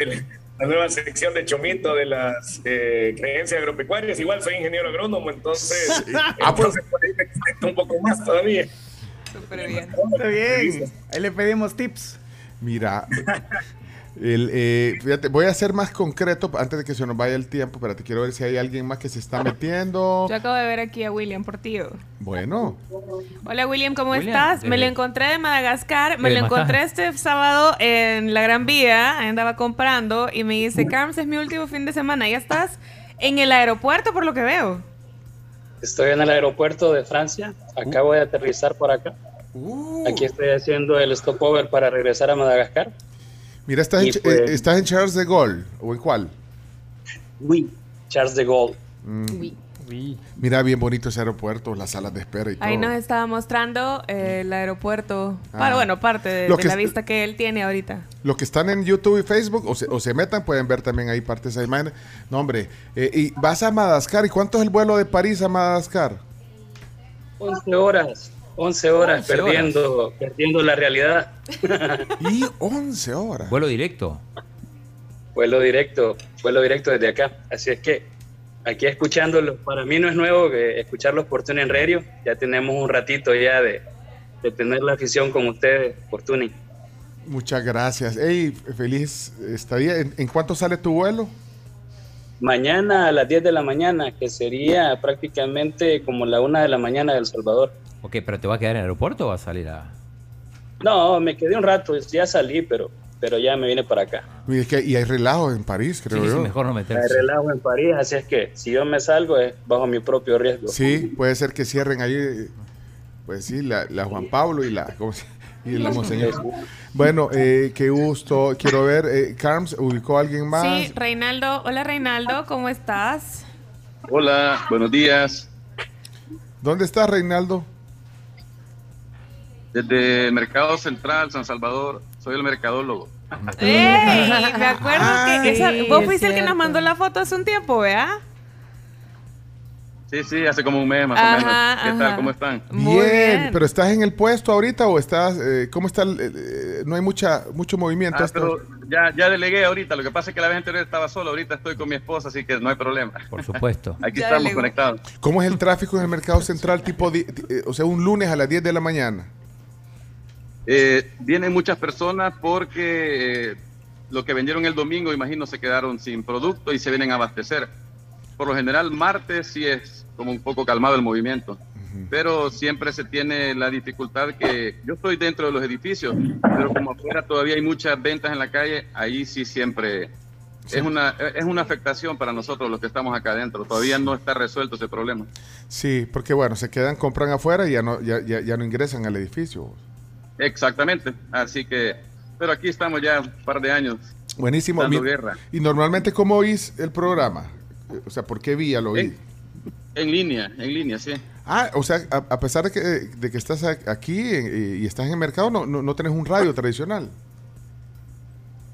el- la nueva sección de Chomito de las eh, creencias agropecuarias. Igual soy ingeniero agrónomo, entonces, Ah, pues- entonces por ahí me conecto un poco más todavía. Súper bien. Está bien. Ahí le pedimos tips. Mira, el, eh, fíjate, voy a ser más concreto antes de que se nos vaya el tiempo. Espérate, quiero ver si hay alguien más que se está metiendo. Yo acabo de ver aquí a William Portillo. Bueno, Hola William, ¿cómo William, estás? Me desde- lo encontré de Madagascar, me De lo encontré este sábado en la Gran Vía, andaba comprando y me dice, Carms, es mi último fin de semana, ya estás en el aeropuerto por lo que veo. Estoy en el aeropuerto de Francia. Acabo de aterrizar por acá. Aquí estoy haciendo el stopover para regresar a Madagascar. Mira, estás, en, Y pues- eh, estás en Charles de Gaulle. ¿O en cuál? Oui. Charles de Gaulle. Mm. Mira, bien bonito ese aeropuerto, las salas de espera y todo. Ahí nos estaba mostrando eh, el aeropuerto, Ah. para, bueno, parte de, Lo de que la vista que él tiene ahorita. Los que están en YouTube y Facebook o se, o se metan pueden ver también ahí parte de esa imagen. No, hombre. eh, y vas a Madagascar. ¿Y cuánto es el vuelo de París a Madagascar? 11 horas. 11 horas 11 perdiendo, perdiendo la realidad. Y 11 horas. Vuelo directo. vuelo directo, vuelo directo desde acá. Así es que aquí escuchándolos, para mí no es nuevo que escucharlos por Tuning Radio, ya tenemos un ratito ya de, de tener la afición con ustedes por Tuning. Muchas gracias. Hey, feliz estadía. ¿En, en cuánto sale tu vuelo? Mañana a las 10 de la mañana, que sería prácticamente como la 1 de la mañana de El Salvador. Ok, pero ¿te va a quedar en el aeropuerto o vas a salir a...? No, me quedé un rato, ya salí, pero, pero ya me vine para acá. Y, es que, y hay relajo en París, creo Sí, sí, yo. mejor no Hay meterse. relajo en París, así es que si yo me salgo es bajo mi propio riesgo. Sí, puede ser que cierren ahí, pues sí, la, la Juan Pablo y la, ¿cómo se- y la Monseñor. Bueno, eh, qué gusto. Quiero ver, eh, Carms, ¿ubicó a alguien más? Sí, Reinaldo. Hola, Reinaldo, ¿cómo estás? Hola, buenos días. ¿Dónde está Reinaldo? Desde Mercado Central, San Salvador, soy el mercadólogo. ¡Ey! Me acuerdo que esa- sí, vos fuiste el que nos mandó la foto hace un tiempo, ¿verdad? Sí, sí, hace como un mes más Ajá, o menos. ¿Qué ajá. tal? ¿Cómo están? bien, pero ¿estás en el puesto ahorita o estás, eh, cómo está? el- eh, no hay mucha, mucho movimiento. Ah, pero ya, ya delegué ahorita. Lo que pasa es que la vez anterior estaba solo. Ahorita estoy con mi esposa, así que no hay problema. Por supuesto. Aquí Ya estamos delegó. conectados. ¿Cómo es el tráfico en el mercado central tipo, di- eh, o sea, un lunes a las 10 de la mañana? Eh, vienen muchas personas porque eh, lo que vendieron el domingo, imagino, se quedaron sin producto y se vienen a abastecer. Por lo general, martes sí es como un poco calmado el movimiento, pero siempre se tiene la dificultad que yo estoy dentro de los edificios, pero como afuera todavía hay muchas ventas en la calle, ahí sí siempre es una es una afectación para nosotros los que estamos acá adentro. Todavía no está resuelto ese problema. Sí, porque bueno, se quedan, compran afuera y ya no, ya, ya, ya no ingresan al edificio. Exactamente. Así que, pero aquí estamos ya un par de años. Buenísimo. Dando Mi- guerra. Y normalmente, ¿cómo oís el programa? O sea, ¿por qué vía lo oí? En línea, en línea, sí. Ah, o sea, a, a pesar de que, de que estás aquí y estás en el mercado, no, no, no tenés un radio tradicional.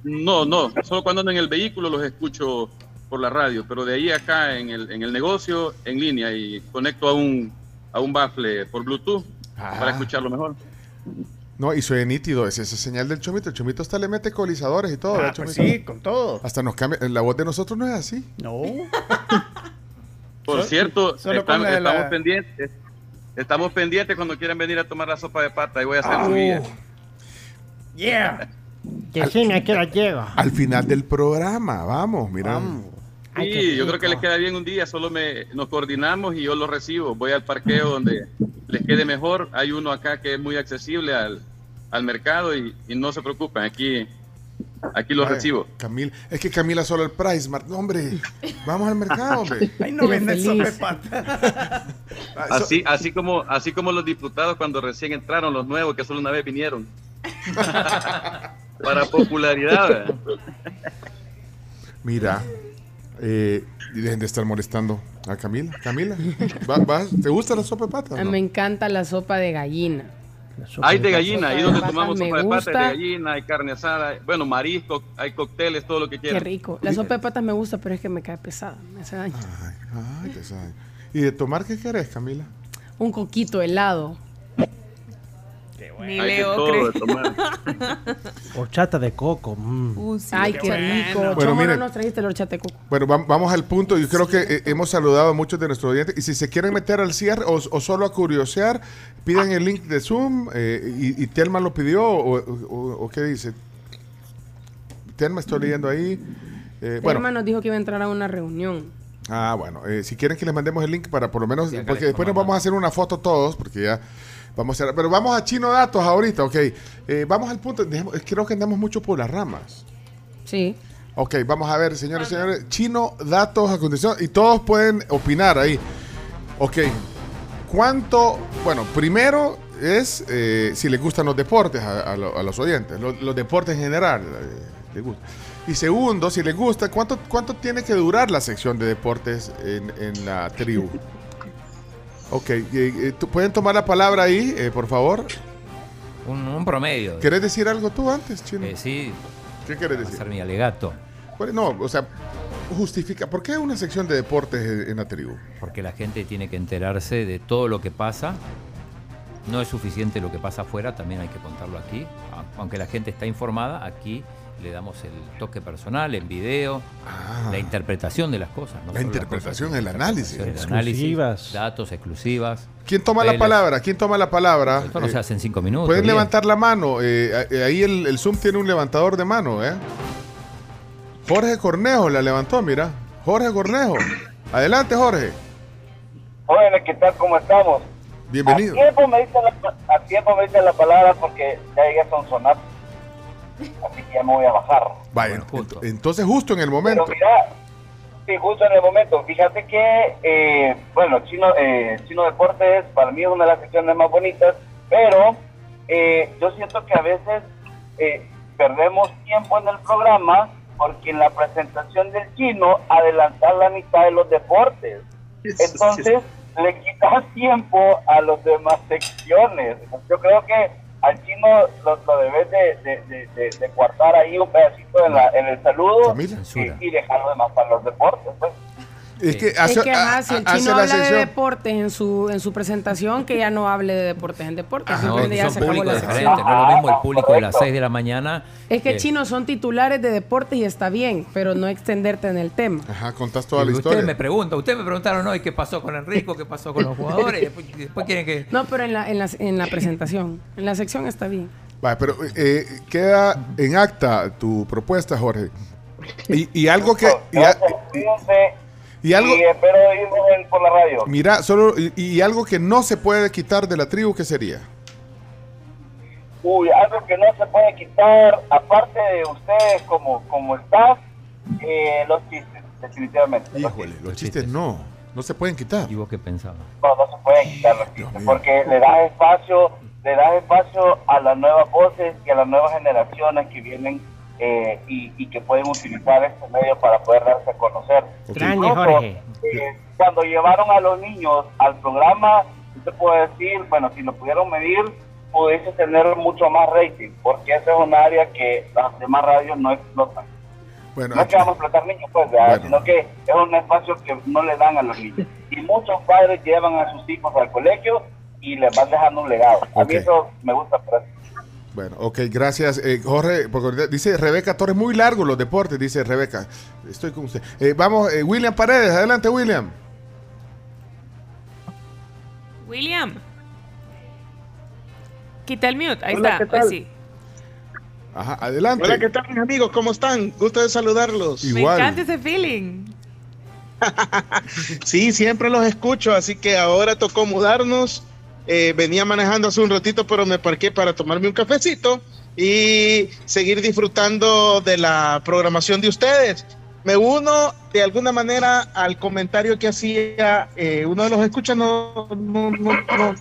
No, no, solo cuando ando en el vehículo los escucho por la radio, pero de ahí acá en el, en el negocio en línea y conecto a un, a un bafle por Bluetooth para escucharlo mejor. No, y soy nítido, es esa señal del chomito. El chomito hasta le mete ecualizadores y todo. Ah, ¿verdad, pues sí, con todo. Hasta nos cambia. La voz de nosotros no es así. No. Por So- cierto, solo estamos, la la- pendientes. Estamos pendientes cuando quieran venir a tomar la sopa de pata y voy a hacer su guía. Yeah. Decime a qué hora llego. Al final del programa, vamos, mira. Sí, yo creo que les queda bien un día, solo me, nos coordinamos y yo los recibo. Voy al parqueo donde les quede mejor. Hay uno acá que es muy accesible al, al mercado y, y no se preocupen, aquí, aquí los Ay, recibo. Camila, es que Camila solo el Price, Mart. No, hombre, vamos al mercado, hombre. Ay, no venden. Así, así, como, así como los diputados cuando recién entraron, los nuevos que solo una vez vinieron. Para popularidad. ¿verdad? Mira, eh, y dejen de estar molestando a Camila. Camila. ¿te gusta la sopa de pata? Ah, no? Me encanta la sopa de gallina. Hay de gallina, ahí donde tomamos patas sopa de me pata, hay de gallina, hay carne asada, bueno, marisco, hay cócteles, todo lo que Qué quieran. rico. La sopa de patas me gusta, pero es que me cae pesada. Me hace daño. Ay, qué sabe. ¿Y de tomar qué querés, Camila? Un coquito helado. De tomar. Horchata de coco. mm. Uh, sí, Ay, qué qué rico. Bueno, Chomo, miren. no nos trajiste el horchata de coco. Bueno, vam- vamos al punto. Yo creo que eh, hemos saludado a muchos de nuestros oyentes. Y si se quieren meter al cierre o, o solo a curiosear, piden el link de Zoom. eh, y, y Telma lo pidió. O, o- o qué dice? Telma, estoy leyendo ahí. Eh, Bueno. bueno, nos dijo que iba a entrar a una reunión. ah, bueno. eh, si quieren que les mandemos el link para por lo menos. Sí, porque después nos vamos a hacer una foto todos. Porque ya. Vamos a pero vamos a Chino Datos ahorita, ok. Eh, vamos al punto. dejemos- creo que andamos mucho por las ramas. Sí. Ok, vamos a ver, señores y señores. Chino, datos a continuación. Y todos pueden opinar ahí. Ok. ¿Cuánto? Bueno, primero es eh, si les gustan los deportes a, a lo- a los oyentes. Los, los deportes en general. eh, les gusta. Y segundo, si les gusta, ¿cuánto, ¿cuánto tiene que durar la sección de deportes en, en la tribu? Ok, eh, eh, ¿tú- ¿pueden tomar la palabra ahí, eh, por favor? Un, un promedio. ¿Querés decir algo tú antes, Chino? Eh, sí. ¿Qué querés decir? Hacer mi alegato. Bueno, No, o sea, justifica. ¿Por qué una sección de deportes en la tribu? Porque la gente tiene que enterarse de todo lo que pasa. No es suficiente lo que pasa afuera, también hay que contarlo aquí. Aunque la gente está informada, aquí le damos el toque personal en video, la interpretación de las cosas. no Ah. La interpretación, cosas, el análisis. interpretación, el análisis, Exclusivas. datos exclusivas. ¿Quién toma la palabra? ¿Quién toma la palabra? Esto no Eh, se hace en cinco minutos. Pueden bien. levantar la mano. eh, eh, ahí el, el Zoom tiene un levantador de mano, ¿eh? Jorge Cornejo la levantó, mira. Jorge Cornejo. Adelante, Jorge. Jóvenes, ¿qué tal? ¿Cómo estamos? Bienvenido. A tiempo me dicen la, a tiempo me dicen la palabra porque ya llegué a Sonsonate. Así que ya me voy a bajar. Vaya, ent- entonces justo en el momento. Pero mira, sí, justo en el momento. Fíjate que, eh, bueno, Chino, eh, Chino Deportes para mí es una de las secciones más bonitas, pero eh, yo siento que a veces eh, perdemos tiempo en el programa porque en la presentación del chino adelantar la mitad de los deportes. Entonces le quitas tiempo a las demás secciones. Yo creo que al chino lo, lo debes de, de, de, guardar ahí un pedacito en, la, en el saludo y, y dejarlo demás para los deportes. Pues. Es que Es hace, que ajá, si el chino la habla de deportes en su, en su presentación, que ya no hable de deportes en deportes. No, simplemente que ya son se acabó públicos la sección. diferentes. No es lo mismo el público de las 6 de la mañana. Es que chinos son titulares de deportes y está bien, pero no extenderte en el tema. Ajá, contás toda la Usted historia. me pregunta, ustedes me preguntaron hoy qué pasó con Enrico, qué pasó con los jugadores, y después, y después quieren que... No, pero en la, en la, en la presentación. En la sección está bien. Vaya, pero eh, queda en acta tu propuesta, Jorge. Y, y algo que. Y, y algo. y espero irnos en- por la radio. Mira, solo. Y, y algo que no se puede quitar de la tribu, ¿qué sería? Uy, algo que no se puede quitar, aparte de ustedes como, como staff, eh, los chistes, definitivamente. Los Híjole, los chistes no. No se pueden quitar. ¿Y vos qué pensabas? No, no se pueden quitar los chistes, porque le das espacio, le das espacio a las nuevas voces y a las nuevas generaciones que vienen eh, y, y que pueden utilizar este medio para poder darse a conocer. Extrañe, Incluso, Jorge. eh, cuando llevaron a los niños al programa, yo te puedo decir, bueno, si lo pudieron medir, pudiese tener mucho más rating, porque esa es un área que las demás radios no explotan. Bueno, no es que vamos a explotar niños, pues, sino que es un espacio que no le dan a los niños. Y muchos padres llevan a sus hijos al colegio y les van dejando un legado. A mí eso me gusta, pero Bueno, ok, gracias. Eh, Jorge, porque dice Rebeca Torres, muy largo los deportes, dice Rebeca. Estoy con usted. Eh, vamos, eh, William Paredes, adelante, William. William. Quita el mute. Ahí Hola, está. ¿qué Pues tal? sí. Ajá, adelante. Hola, ¿qué tal, mis amigos? ¿Cómo están? Gusto de saludarlos. Me encanta ese feeling. Sí, siempre los escucho, así que ahora tocó mudarnos. Eh, venía manejando hace un ratito, pero me parqué para tomarme un cafecito y seguir disfrutando de la programación de ustedes. Me uno de alguna manera al comentario que hacía eh, uno de los escuchas, no, no, no, no-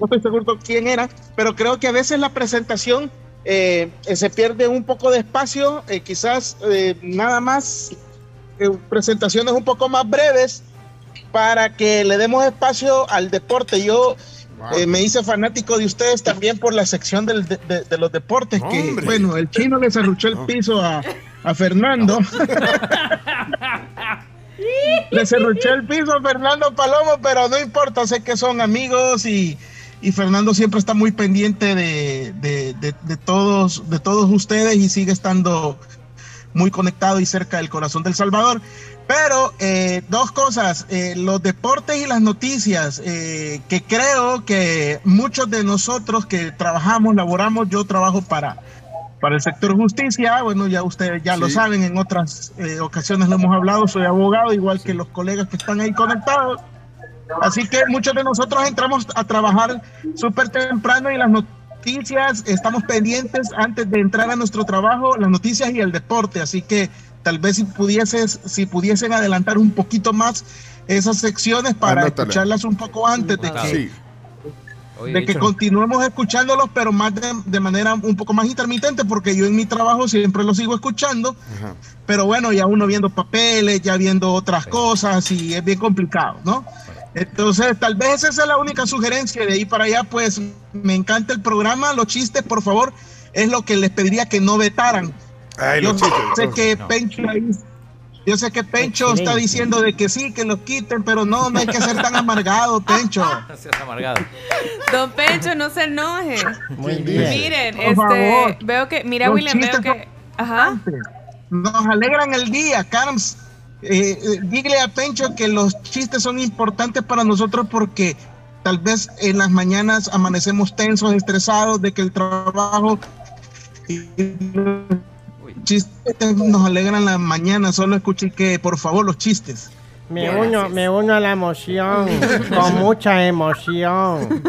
estoy seguro quién era, pero creo que a veces la presentación eh, se pierde un poco de espacio, eh, quizás eh, nada más eh, presentaciones un poco más breves para que le demos espacio al deporte. Yo eh, me hice fanático de ustedes también por la sección del- de, de- de los deportes, que bueno, el chino le cerruchó el piso a, a Fernando. le cerruché el piso a Fernando Palomo, pero no importa, sé que son amigos y, y Fernando siempre está muy pendiente de, de- de- de todos, de todos ustedes y sigue estando muy conectado y cerca del corazón del Salvador. Pero eh, dos cosas, eh, los deportes y las noticias, eh, que creo que muchos de nosotros que trabajamos, laboramos, yo trabajo para, para el sector justicia, bueno, ya ustedes ya lo Sí. saben, en otras eh, ocasiones lo hemos hablado, soy abogado, igual que los colegas que están ahí conectados. Así que muchos de nosotros entramos a trabajar súper temprano y las noticias, estamos pendientes antes de entrar a nuestro trabajo, las noticias y el deporte. Así que tal vez si pudieses, si pudiesen adelantar un poquito más esas secciones para escucharlas un poco antes de que, Sí. Oye, de que Héctor, continuemos escuchándolos, pero más de, de manera un poco más intermitente, porque yo en mi trabajo siempre los sigo escuchando, Ajá. pero bueno, ya uno viendo papeles, ya viendo otras cosas y es bien complicado, ¿no? Entonces, tal vez esa es la única sugerencia. De ahí para allá, pues me encanta el programa. Los chistes, por favor, es lo que les pediría que no vetaran. Ay, yo sé no, que no. Pencho ahí- yo sé que Pencho está diciendo de que sí, que los quiten, pero no, no hay que ser tan amargado, Pencho. no seas amargado. Don Pencho, no se enoje. Muy ¿Quién bien. Miren, Por este, favor. veo que, mira Los William, veo que, Ajá. Nos alegran el día, Carms. Eh, eh, dile a Pencho que los chistes son importantes para nosotros porque tal vez en las mañanas amanecemos tensos, estresados de que el trabajo y chistes nos alegran la mañana. Solo escuche que, por favor, los chistes. Me uno, me uno a la emoción, con mucha emoción.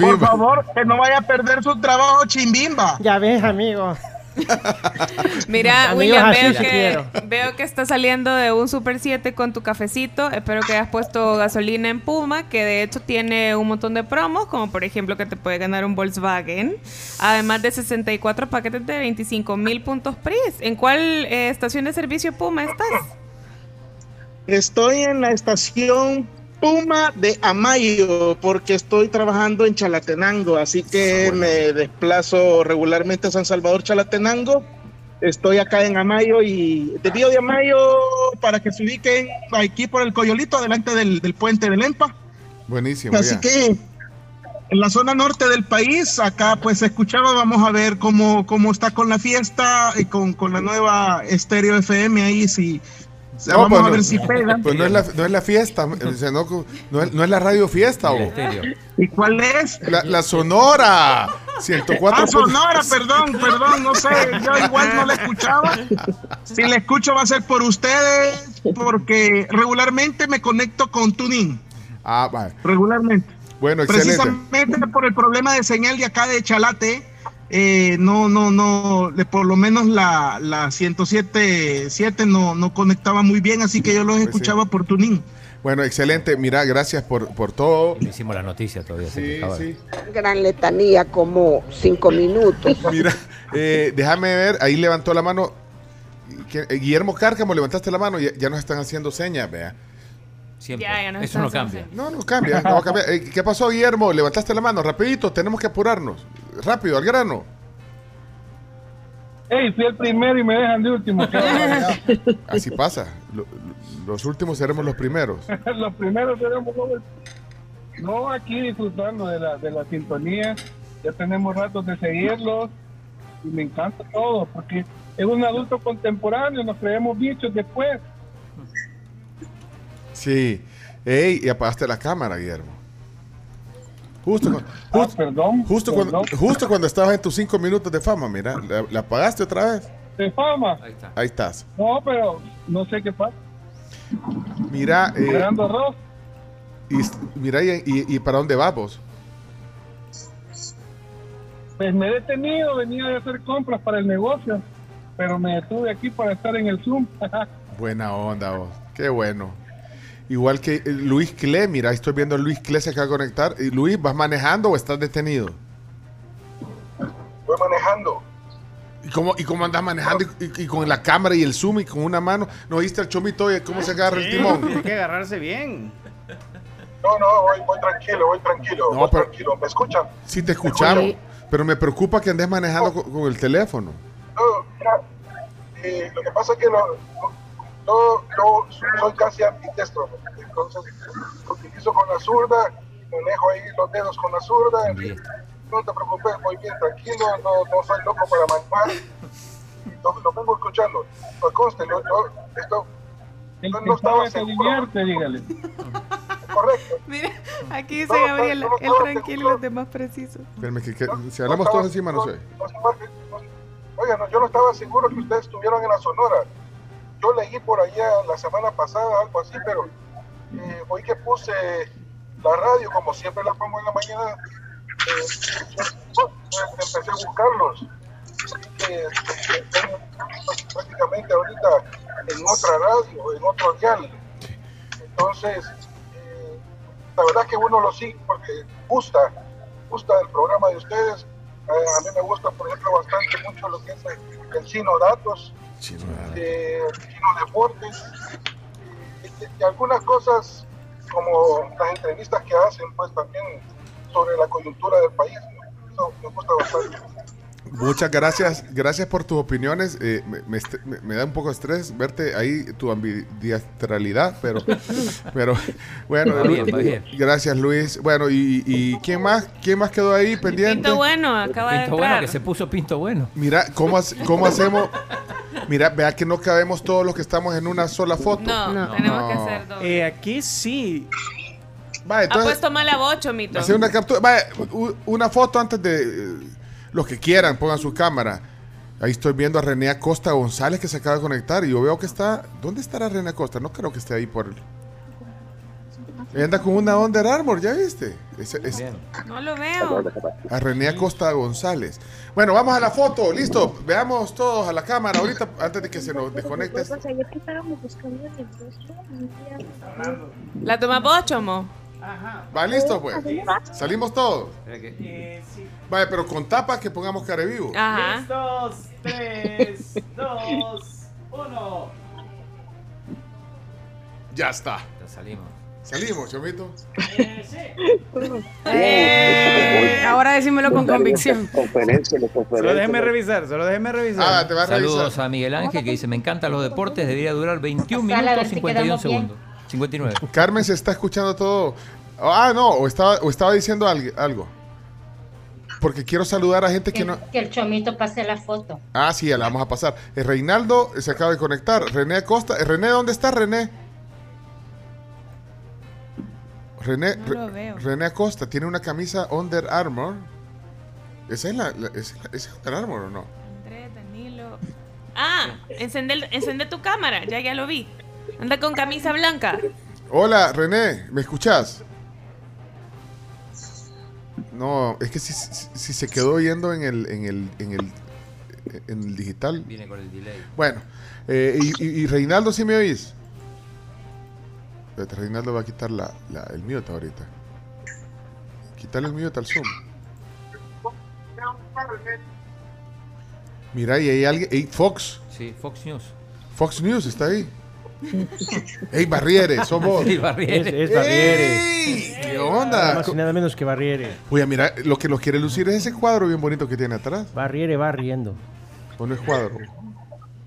Por favor, que no vaya a perder su trabajo, Chimbimba. Ya ves, amigo. Mira, Amigos, William, veo que, veo que estás saliendo de un Super 7 con tu cafecito. Espero que hayas puesto gasolina en Puma, que de hecho tiene un montón de promos, como por ejemplo que te puede ganar un Volkswagen. Además de 64 paquetes de 25 mil puntos PRIS. ¿En cuál eh, estación de servicio Puma estás? Estoy en la estación Puma de Amayo porque estoy trabajando en Chalatenango, así que me desplazo regularmente a San Salvador Chalatenango. Estoy acá en Amayo y te pido de Amayo para que se ubiquen aquí por el Coyolito, delante del, del puente del EMPA. Buenísimo. Así ya. que en la zona norte del país, acá pues se escuchaba, vamos a ver cómo, cómo está con la fiesta y con, con la nueva estéreo FM ahí, si No, vamos pues a no- ver si pegan. Pues no es la, no es la fiesta, o sea, no, no es, no es la radio fiesta. o- ¿Y cuál es? La, la Sonora. 104. Ah, Sonora, perdón, perdón, no sé, yo igual no la escuchaba. Si la escucho va a ser por ustedes, porque regularmente me conecto con Tuning, Ah, vale. regularmente. Bueno, excelente. Precisamente por el problema de señal de acá de Chalate, eh, no, no, no, de por lo menos la, la 107.7 no, no conectaba muy bien, así que yo los escuchaba por Tuning. Bueno, excelente. Mira, gracias por, por todo. No hicimos la noticia todavía. quejaba. Gran letanía, como cinco minutos. Mira, eh, déjame ver, ahí levantó la mano. Eh, Guillermo Cárcamo, levantaste la mano, ya, ya nos están haciendo señas, vea. Siempre. Ya, ya nos Eso están no cambia. No, no cambia, no va a cambiar. Eh, ¿Qué pasó, Guillermo? Levantaste la mano, rapidito, tenemos que apurarnos. Rápido, al grano. Ey, fui el primero y me dejan de último. Así pasa. Lo- los últimos seremos los primeros. Los primeros tenemos los- No, aquí disfrutando de la, de la sintonía. Ya tenemos ratos de seguirlos. Y me encanta todo, porque es un adulto contemporáneo, nos creemos bichos después. Sí. Ey, y apagaste la cámara, Guillermo. Justo, Ah, justo, perdón. justo, cuando, justo cuando estabas en tus cinco minutos de fama, mira, ¿la, la apagaste otra vez? De fama. Ahí estás. No, pero no sé qué pasa. Mira, eh, y, mira y, y- y para dónde vas vos? Pues me he detenido, venía de hacer compras para el negocio, pero me detuve aquí para estar en el Zoom. Buena onda vos. Qué bueno. Igual que eh, Luis Cle, mira, ahí estoy viendo a Luis Cle se acaba de conectar. Y Luis, ¿vas manejando o estás detenido? Voy manejando. ¿Y cómo, y cómo andas manejando y, y- y con la cámara y el zoom y con una mano? ¿No viste al chomito oye, cómo se agarra el timón? Tiene que agarrarse bien. No, no, voy, voy tranquilo, voy tranquilo. No, voy pero- tranquilo. ¿Me escuchan? Sí te escuchamos, Sí. pero me preocupa que andes manejando con, con el teléfono. No, mira, eh, lo que pasa es que lo, yo, yo soy casi ambidestro, entonces utilizo con la zurda, manejo ahí los dedos con la zurda, en fin, no te preocupes, voy bien tranquilo, no, no soy loco para manejar, lo, lo vengo escuchando, pues conste, yo, yo esto, El no, que no estaba se seguro, divierte, dígale. correcto. Mira, aquí dice No, no, Gabriela, no, no, el no, tranquilo y los demás precisos. Espérame, que, que si hablamos todos encima no sé. Oigan, no, yo no estaba seguro que ustedes estuvieran en la Sonora. Yo leí por allá la semana pasada algo así, pero eh, hoy que puse la radio, como siempre la pongo en la mañana, eh, pues, empecé a buscarlos. Así que, tengo prácticamente ahorita en otra radio, en otro dial. Entonces, eh, la verdad que uno lo sigue porque gusta, gusta el programa de ustedes. A mí me gusta, por ejemplo, bastante mucho lo que es el, Chino Datos, eh, Chino Deportes, y, algunas cosas como las entrevistas que hacen, pues también sobre la coyuntura del país. Eso me gusta bastante. Muchas gracias, gracias por tus opiniones. Eh, me, me me- da un poco de estrés verte ahí, tu ambidiastralidad, pero, pero bueno, bien, va bien. gracias Luis. Bueno, y, y quién más, quién más quedó ahí pendiente? Pinto bueno, acaba de Pinto bueno entrar. que se puso pinto bueno. Mira, ¿cómo, hace- cómo hacemos? Mira, vea que no cabemos todos los que estamos en una sola foto. No, tenemos que hacer doble. Eh, aquí sí. Va, Ha entonces, puesto mala bocho, Mito. hacer una captura. U- una foto antes de. Los que quieran, pongan su cámara. Ahí estoy viendo a René Acosta González que se acaba de conectar y yo veo que está. ¿Dónde estará René Acosta? No creo que esté ahí por. Anda con una Under Armour, ¿ya viste? Es- No lo veo. a René Acosta González. Bueno, vamos a la foto, listo. Veamos todos a la cámara ahorita antes de que se nos desconecte. ¿La toma bocho, mo? Va, listo, pues. Salimos todos. Vaya, pero con tapa que pongamos cara vivo. Ajá. Listos, tres, dos, uno. Ya está. Ya salimos. Salimos, chomito. Eh, ahora decímelo con convicción. Conferencia, la Solo conferencia. déjeme revisar, solo déjeme revisar. Ah, te a Saludos revisar. a Miguel Ángel que dice, me encantan los deportes, debería durar 21 Pasala, a ver minutos si 51 quedamos bien. segundos. 59. Carmen se está escuchando todo. Ah, no, o estaba, o estaba diciendo algo. Porque quiero saludar a gente que no. Que el chomito pase la foto. Ah, sí, ya la vamos a pasar. Eh, Reinaldo se acaba de conectar. René Acosta. eh, René, ¿dónde está René? René, No lo veo. René Acosta tiene una camisa Under Armour. ¿Esa es la, la- es, ¿es Under Armour o no? Andrés, Danilo. Ah, encende, el- encende tu cámara, ya, ya lo vi. Anda con camisa blanca. Hola, René, ¿me escuchás? No, es que si, si- si se quedó oyendo en el, en el, en el, en el digital. Viene con el delay. Bueno, eh, y, y- y Reinaldo, ¿sí me oís? Espérate, Reinaldo va a quitar la, la- el mute ahorita. Quitarle el mute al Zoom. Mira, y hay alguien. Fox. Sí, Fox News. Fox News está ahí. ¡Ey, Barriere! ¡Somos! Sí, Barriere. Es, es Barriere. ¡Ey! ¿Qué Nada onda? más y nada menos que Barriere. Oye, mira, lo que nos quiere lucir es ese cuadro bien bonito que tiene atrás. Barriere va riendo. ¿O no es cuadro?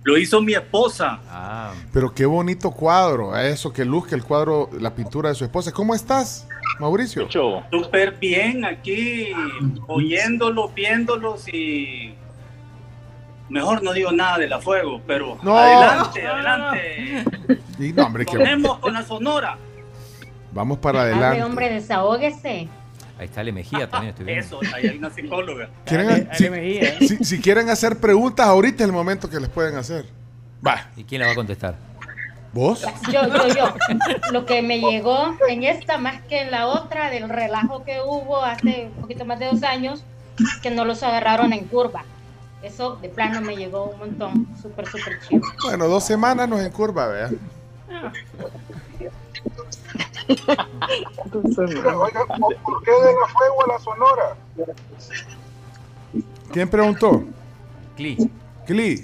Lo hizo mi esposa. Ah, Pero qué bonito cuadro. A eso que luzca el cuadro, la pintura de su esposa. ¿Cómo estás, Mauricio? Súper bien aquí, oyéndolos, viéndolos y... Mejor no digo nada de la fuego, pero No. adelante, adelante. Y no, hombre, que Ponemos con la sonora. vamos para adelante. hombre, desahógese. ahí está Ale Mejía también, estoy viendo. Eso, ahí hay una psicóloga. ¿Quieren- si, Mejía, ¿eh? si- si quieren hacer preguntas, ahorita es el momento que les pueden hacer. Va, ¿Y quién la va a contestar? ¿vos? Yo, yo, yo. Lo que me llegó en esta más que en la otra del relajo que hubo hace un poquito más de dos años, que no los agarraron en curva. Eso de plano me llegó un montón, súper, súper chido. Bueno, dos semanas nos en curva, vea. Oiga, ¿por qué fuego a la sonora? ¿Quién preguntó? Cli. Cli.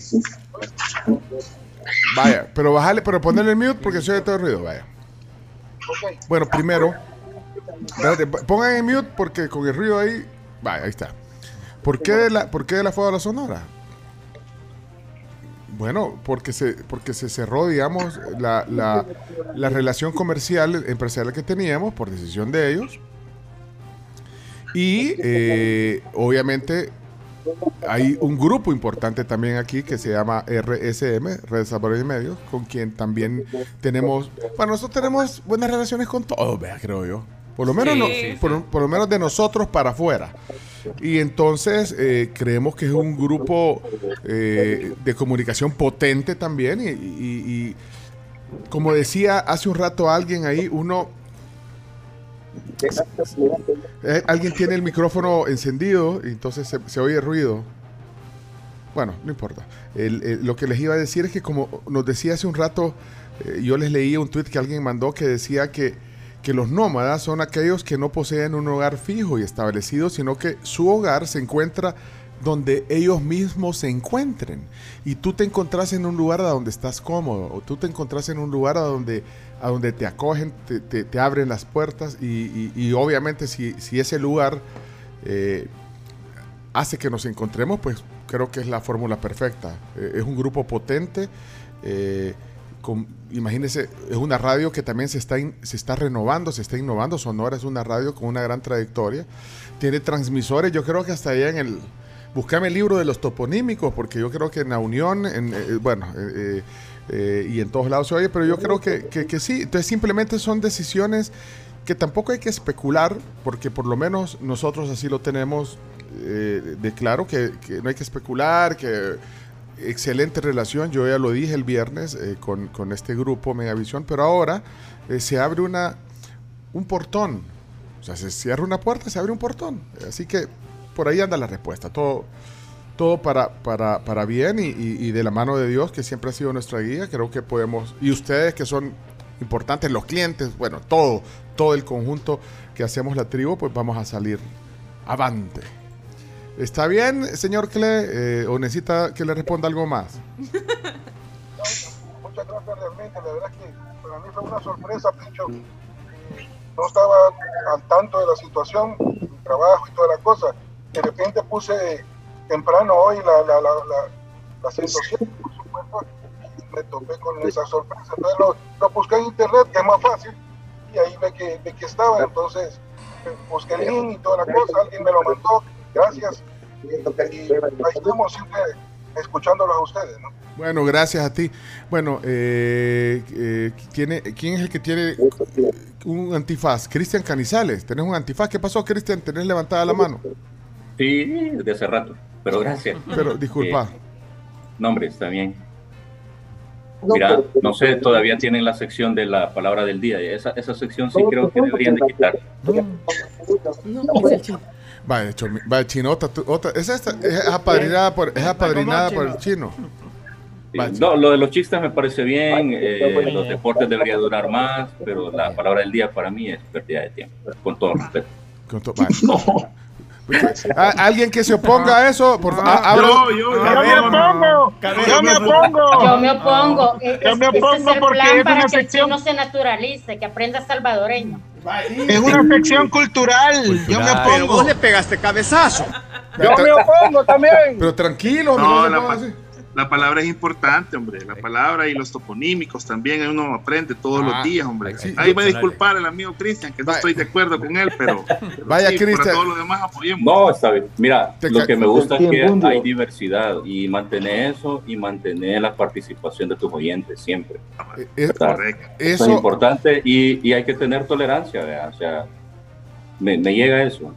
Vaya, pero bajale, pero ponerle el mute porque se oye todo el ruido, vaya. Bueno, primero, espérate, pongan en mute porque con el ruido ahí, vaya, ahí está. ¿Por qué de la, por qué de la fuego a la sonora? Bueno, porque se, porque se cerró, digamos, la, la, la relación comercial, empresarial que teníamos por decisión de ellos. Y eh, obviamente hay un grupo importante también aquí que se llama RSM, Red Salvador y Medios, con quien también tenemos, bueno, nosotros tenemos buenas relaciones con todos, creo yo. Por lo menos, Sí, no- sí, por, por lo menos de nosotros para afuera. Y entonces eh, creemos que es un grupo eh, de comunicación potente también. Y, como decía hace un rato alguien ahí, uno eh, alguien tiene el micrófono encendido y entonces se, oye ruido. Bueno, no importa. Lo que les iba a decir es que como nos decía hace un rato, yo les leí un tweet que alguien mandó que decía que, que los nómadas son aquellos que no poseen un hogar fijo y establecido, sino que su hogar se encuentra donde ellos mismos se encuentren. Y tú te encontrás en un lugar a donde estás cómodo, o tú te encontrás en un lugar a donde, a donde te acogen, te, te- abren las puertas, y obviamente si, si ese lugar eh, hace que nos encontremos, pues creo que es la fórmula perfecta. Eh, es un grupo potente. eh, con- imagínense, es una radio que también se está, se está renovando, se está innovando. Sonora es una radio con una gran trayectoria. Tiene transmisores, yo creo que hasta allá en el... Buscame el libro de los toponímicos, porque yo creo que en la Unión, en, eh, bueno, eh, eh, eh, y en todos lados se oye, pero yo creo que, que- que sí. Entonces simplemente son decisiones que tampoco hay que especular, porque por lo menos nosotros así lo tenemos eh, de claro, que, que no hay que especular, que excelente relación, yo ya lo dije el viernes eh, con, con este grupo Megavisión, pero ahora eh, se abre una, un portón, o sea, se cierra una puerta, se abre un portón, así que por ahí anda la respuesta, todo, todo para, para, para bien y, y- y de la mano de Dios, que siempre ha sido nuestra guía, creo que podemos, y ustedes que son importantes, los clientes, bueno, todo, todo el conjunto que hacemos la tribu, pues vamos a salir avante. ¿Está bien, señor Cle? Eh, ¿O necesita que le responda algo más? Muchas gracias realmente, la verdad es que para mí fue una sorpresa, Pincho. No estaba al tanto de la situación, mi trabajo y toda la cosa. De repente puse temprano hoy la, la, la, la, la 107, por supuesto, y me topé con esa sorpresa. Entonces lo, lo busqué en internet, que es más fácil, y ahí ve que, ve que estaba. Entonces eh, busqué el link y toda la cosa, alguien me lo mandó, gracias. Y, y ahí estamos siempre escuchándolos a ustedes, ¿no? Bueno, gracias a ti. Bueno, eh, eh, ¿tiene, ¿quién es el que tiene un antifaz? Cristian Canizales. ¿Tenés un antifaz? ¿Qué pasó, Cristian? ¿Tenés levantada la mano? Sí, de hace rato, pero gracias. Pero, disculpa. Eh, no, hombre, está bien. Mira, no sé, todavía tienen la sección de la palabra del día. Esa, esa sección sí creo que deberían de quitar. Va, hecho, va, chinota. tú- otra, es, esta, es apadrinada por, es apadrinada por el chino. Sí, No, lo de los chistes me parece bien, eh, los deportes deberían durar más, pero la palabra del día para mí es pérdida de tiempo, con todo respeto. Con to- va. Ah, ¿Alguien que se oponga a eso? Por favor, ah, yo, yo, yo me opongo. Yo me opongo. Yo me opongo. Yo me opongo porque es una que el sección- chino se naturalice, que aprenda salvadoreño. Es una sección cultural. Yo me Cultural. opongo. Vos le pegaste cabezazo. Yo me opongo también. Pero tranquilo, hombre, No, no se la, palabra es importante, hombre. La palabra y los toponímicos también uno aprende todos Ah, los días, hombre. sí, Ahí va a disculpar el amigo Cristian, que no estoy de acuerdo con él, pero, pero Vaya, sí, para Cristian. todo lo demás apoyemos. No, está bien. Mira, Te lo que me gusta es que hay diversidad y mantener eso y mantener la participación de tus oyentes siempre. Es, ¿verdad? correcto. Eso es importante y, y hay que tener tolerancia, ¿verdad? o sea, me, me llega eso.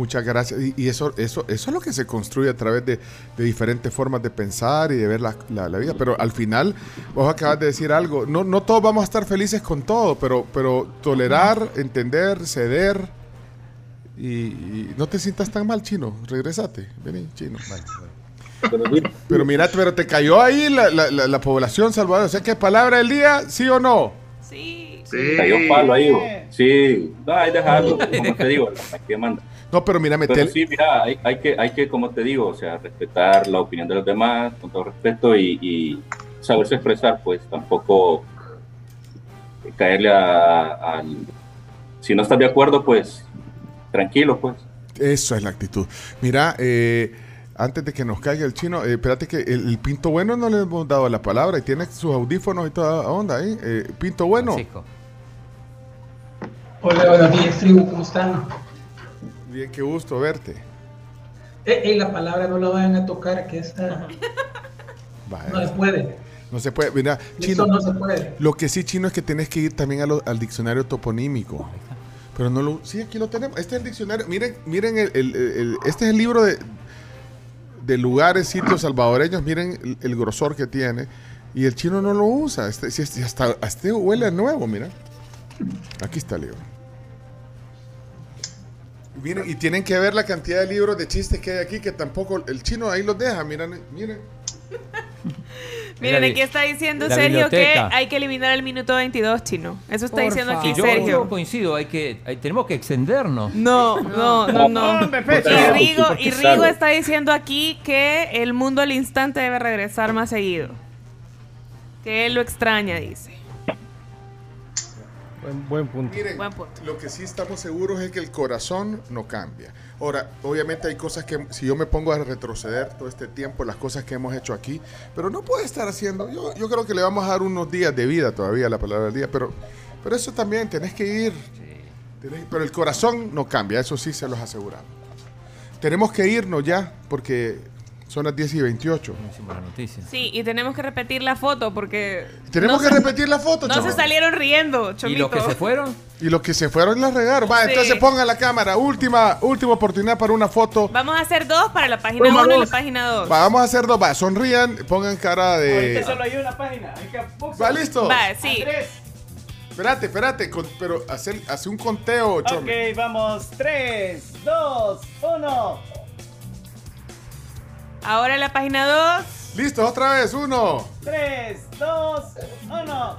Muchas gracias. Y, y eso, eso, eso es lo que se construye a través de, de diferentes formas de pensar y de ver la, la- la vida. Pero al final, vos acabas de decir algo. No, no todos vamos a estar felices con todo, pero, pero tolerar, entender, ceder. Y, y no te sientas tan mal, chino. Regresate. Vení, chino. Pero mira, pero te cayó ahí la, la- la- la población salvador. O sea, ¿qué palabra del día? ¿Sí o no? Sí. Cayó palo ahí, vos. sí, no, hay que dejarlo, como te digo, que manda. No, pero mira, Pero metel- sí, mira, hay, hay que, hay que, como te digo, o sea, respetar la opinión de los demás, con todo respeto y, y saberse expresar, pues tampoco caerle a, al... Si no estás de acuerdo, pues tranquilo, pues. Eso es la actitud. Mira, eh, antes de que nos caiga el chino, eh, espérate que el, el Pinto Bueno no le hemos dado la palabra y tiene sus audífonos y toda onda ahí. Eh, Pinto Bueno. Hola, buenos días, tribu, ¿cómo están? Bien, qué gusto verte. Eh, eh, la palabra no la vayan a tocar, que Vaya. no se puede. No se puede, mira, chino. Eso no se puede. Lo que sí, chino, es que tenés que ir también lo- al diccionario toponímico. Pero no lo. Sí, aquí lo tenemos. Este es el diccionario. Miren, miren, el, el- el- este es el libro de, de lugares, sitios salvadoreños. Miren el, el grosor que tiene. Y el chino no lo usa. Este, este- hasta, hasta este huele a nuevo, mira. Aquí está el libro. Miren, y tienen que ver la cantidad de libros de chistes que hay aquí, que tampoco el chino ahí los deja. Miren, miren. Miren, aquí está diciendo la Sergio que hay que eliminar el minuto 22, chino. Eso está Por diciendo aquí yo, Sergio. yo coincido, hay que, hay- tenemos que extendernos. No, no, no, no. Hombre, Y Pepe. Rigo, y Rigo está diciendo aquí que el mundo al instante debe regresar más seguido. Que él lo extraña, dice. Buen, buen punto. Miren, lo que sí estamos seguros es que el corazón no cambia. Ahora, obviamente hay cosas que, si yo me pongo a retroceder todo este tiempo, las cosas que hemos hecho aquí, pero no puede estar haciendo, yo, yo creo que le vamos a dar unos días de vida todavía a la palabra del día, pero, pero eso también, tenés que ir, tenés- pero el corazón no cambia, eso sí se los aseguramos. Tenemos que irnos ya, porque son las 10 y 28. Sí, y tenemos que repetir la foto porque... Tenemos no que se- repetir la foto, No chaval. se salieron riendo, Chomito. fueron? Y los que se fueron la regaron. Va, Sí. entonces pongan la cámara. Última, última oportunidad para una foto. Vamos a hacer dos para la página Toma 1 y la dos. página 2. Va, vamos a hacer dos. Va, sonrían, pongan cara Ahorita de. solo hay una página. Hay que Va, listo. Va, sí. Andrés. Espérate, espérate. con- pero hace, hace un conteo, Chomi. Ok, vamos. 3, 2, 1. Ahora la página 2. Listo, otra vez. Uno. 3, 2, 1.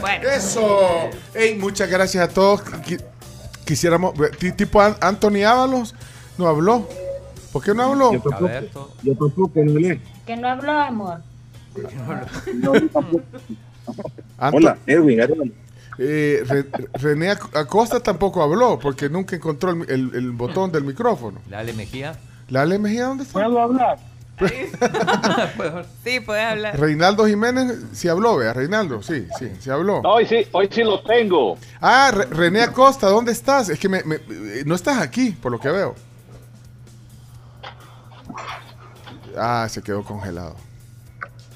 Bueno. Eso. Ey, muchas gracias a todos. Qui- Quisiéramos. ti- Tipo An- Anthony Ábalos no habló. ¿Por qué no habló? Yo tampoco, no hablé. Que no habló, amor. Hola, Edwin, Edwin. Eh, Re- René Ac- Acosta tampoco habló porque nunca encontró el, el- el botón del micrófono. Lale Mejía. Lale Mejía, ¿dónde está? ¿Puedo hablar? Sí, puedes hablar. Reinaldo Jiménez sí habló, vea, Reinaldo, sí, sí, sí habló. Hoy sí, hoy sí lo tengo. Ah, Re- René Acosta, ¿dónde estás? Es que me- me- eh, no estás aquí, por lo que veo. Ah, se quedó congelado.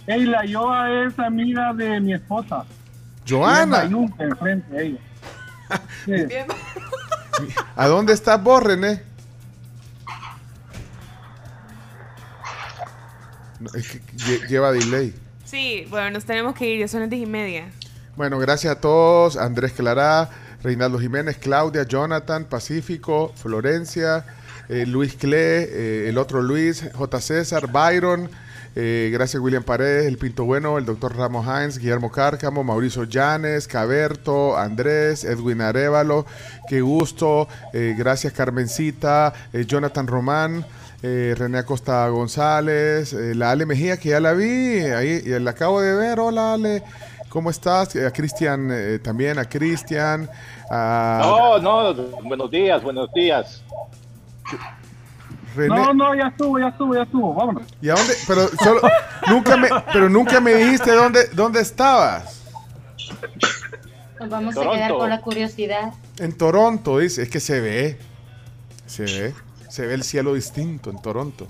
Ey, la Yoa es amiga de mi esposa. Joana, Mayunca enfrente de ella. Sí. ¿a dónde estás vos, René? No, es que lle- lleva delay. Sí, bueno, nos tenemos que ir, ya son las 10 y media. Bueno, gracias a todos. Andrés Clará, Reinaldo Jiménez, Claudia, Jonathan, Pacífico, Florencia, eh, Luis Cle, eh, el otro Luis, J. César, Byron. eh, gracias William Paredes, el Pinto Bueno, el doctor Ramos Hines, Guillermo Cárcamo, Mauricio Llanes, Caberto, Andrés, Edwin Arevalo, qué gusto, eh, gracias Carmencita, eh, Jonathan Román, eh, René Acosta González, eh, la Ale Mejía, que ya la vi, ahí y la acabo de ver, hola Ale, ¿cómo estás? Eh, A Cristian eh, también, a Cristian, a No, no, buenos días, buenos días. René. No, no, ya estuvo, ya estuvo, ya estuvo. Vámonos. ¿Y a dónde? Pero solo, nunca me, pero nunca me dijiste dónde, dónde estabas. Nos vamos a Toronto. quedar con la curiosidad. En Toronto, dice. Es que se ve. Se ve. Se ve el cielo distinto en Toronto.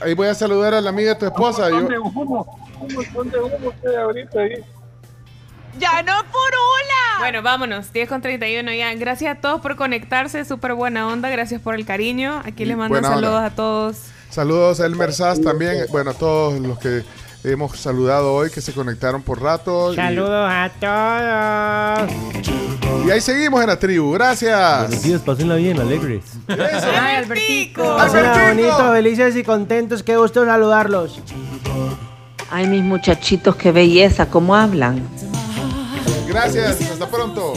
Ahí voy a saludar a la amiga de tu esposa. Yo, ¿Dónde humo? ¿Dónde humo usted ahorita ahí? ¡Ya no por hola! Bueno, vámonos, 10 con 31 ya. Gracias a todos por conectarse, súper buena onda. Gracias por el cariño. Aquí les mando Buena onda. saludos a todos. saludos a Elmer Sass también. Bueno, a todos los que hemos saludado hoy, que se conectaron por rato. y- Saludos a todos. Y, ahí seguimos en la tribu. Gracias. Buenos días, pásenla bien, alegres. ¡Ay, Albertico! Pásenla bonito, felices y contentos. Qué gusto saludarlos. Ay, mis muchachitos, qué belleza, cómo hablan. Gracias. Hasta pronto.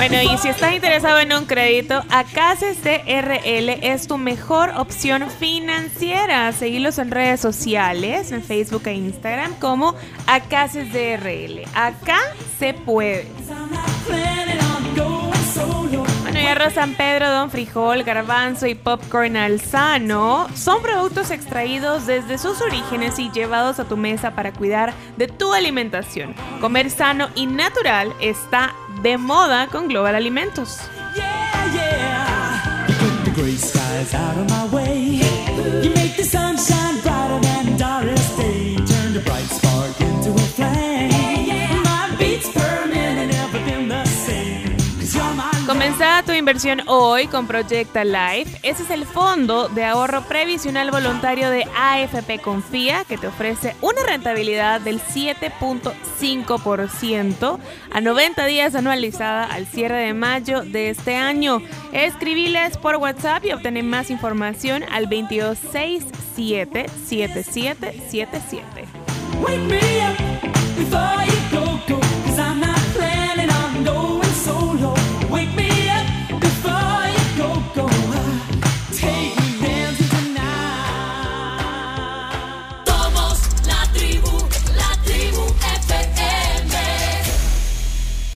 Bueno, y si estás interesado en un crédito, Acases CRL es tu mejor opción financiera. Seguilos en redes sociales, en Facebook e Instagram, como Acases DRL. Acá se puede. Bueno, arroz San Pedro, Don Frijol, Garbanzo y Popcorn Alzano son productos extraídos desde sus orígenes y llevados a tu mesa para cuidar de tu alimentación. Comer sano y natural está de moda con Global Alimentos. Inversión hoy con Proyecta Life. Ese es el fondo de ahorro previsional voluntario de AFP Confía que te ofrece una rentabilidad del 7.5% a 90 días anualizada al cierre de mayo de este año. Escribiles por WhatsApp y obtener más información al 2267 7777. Wake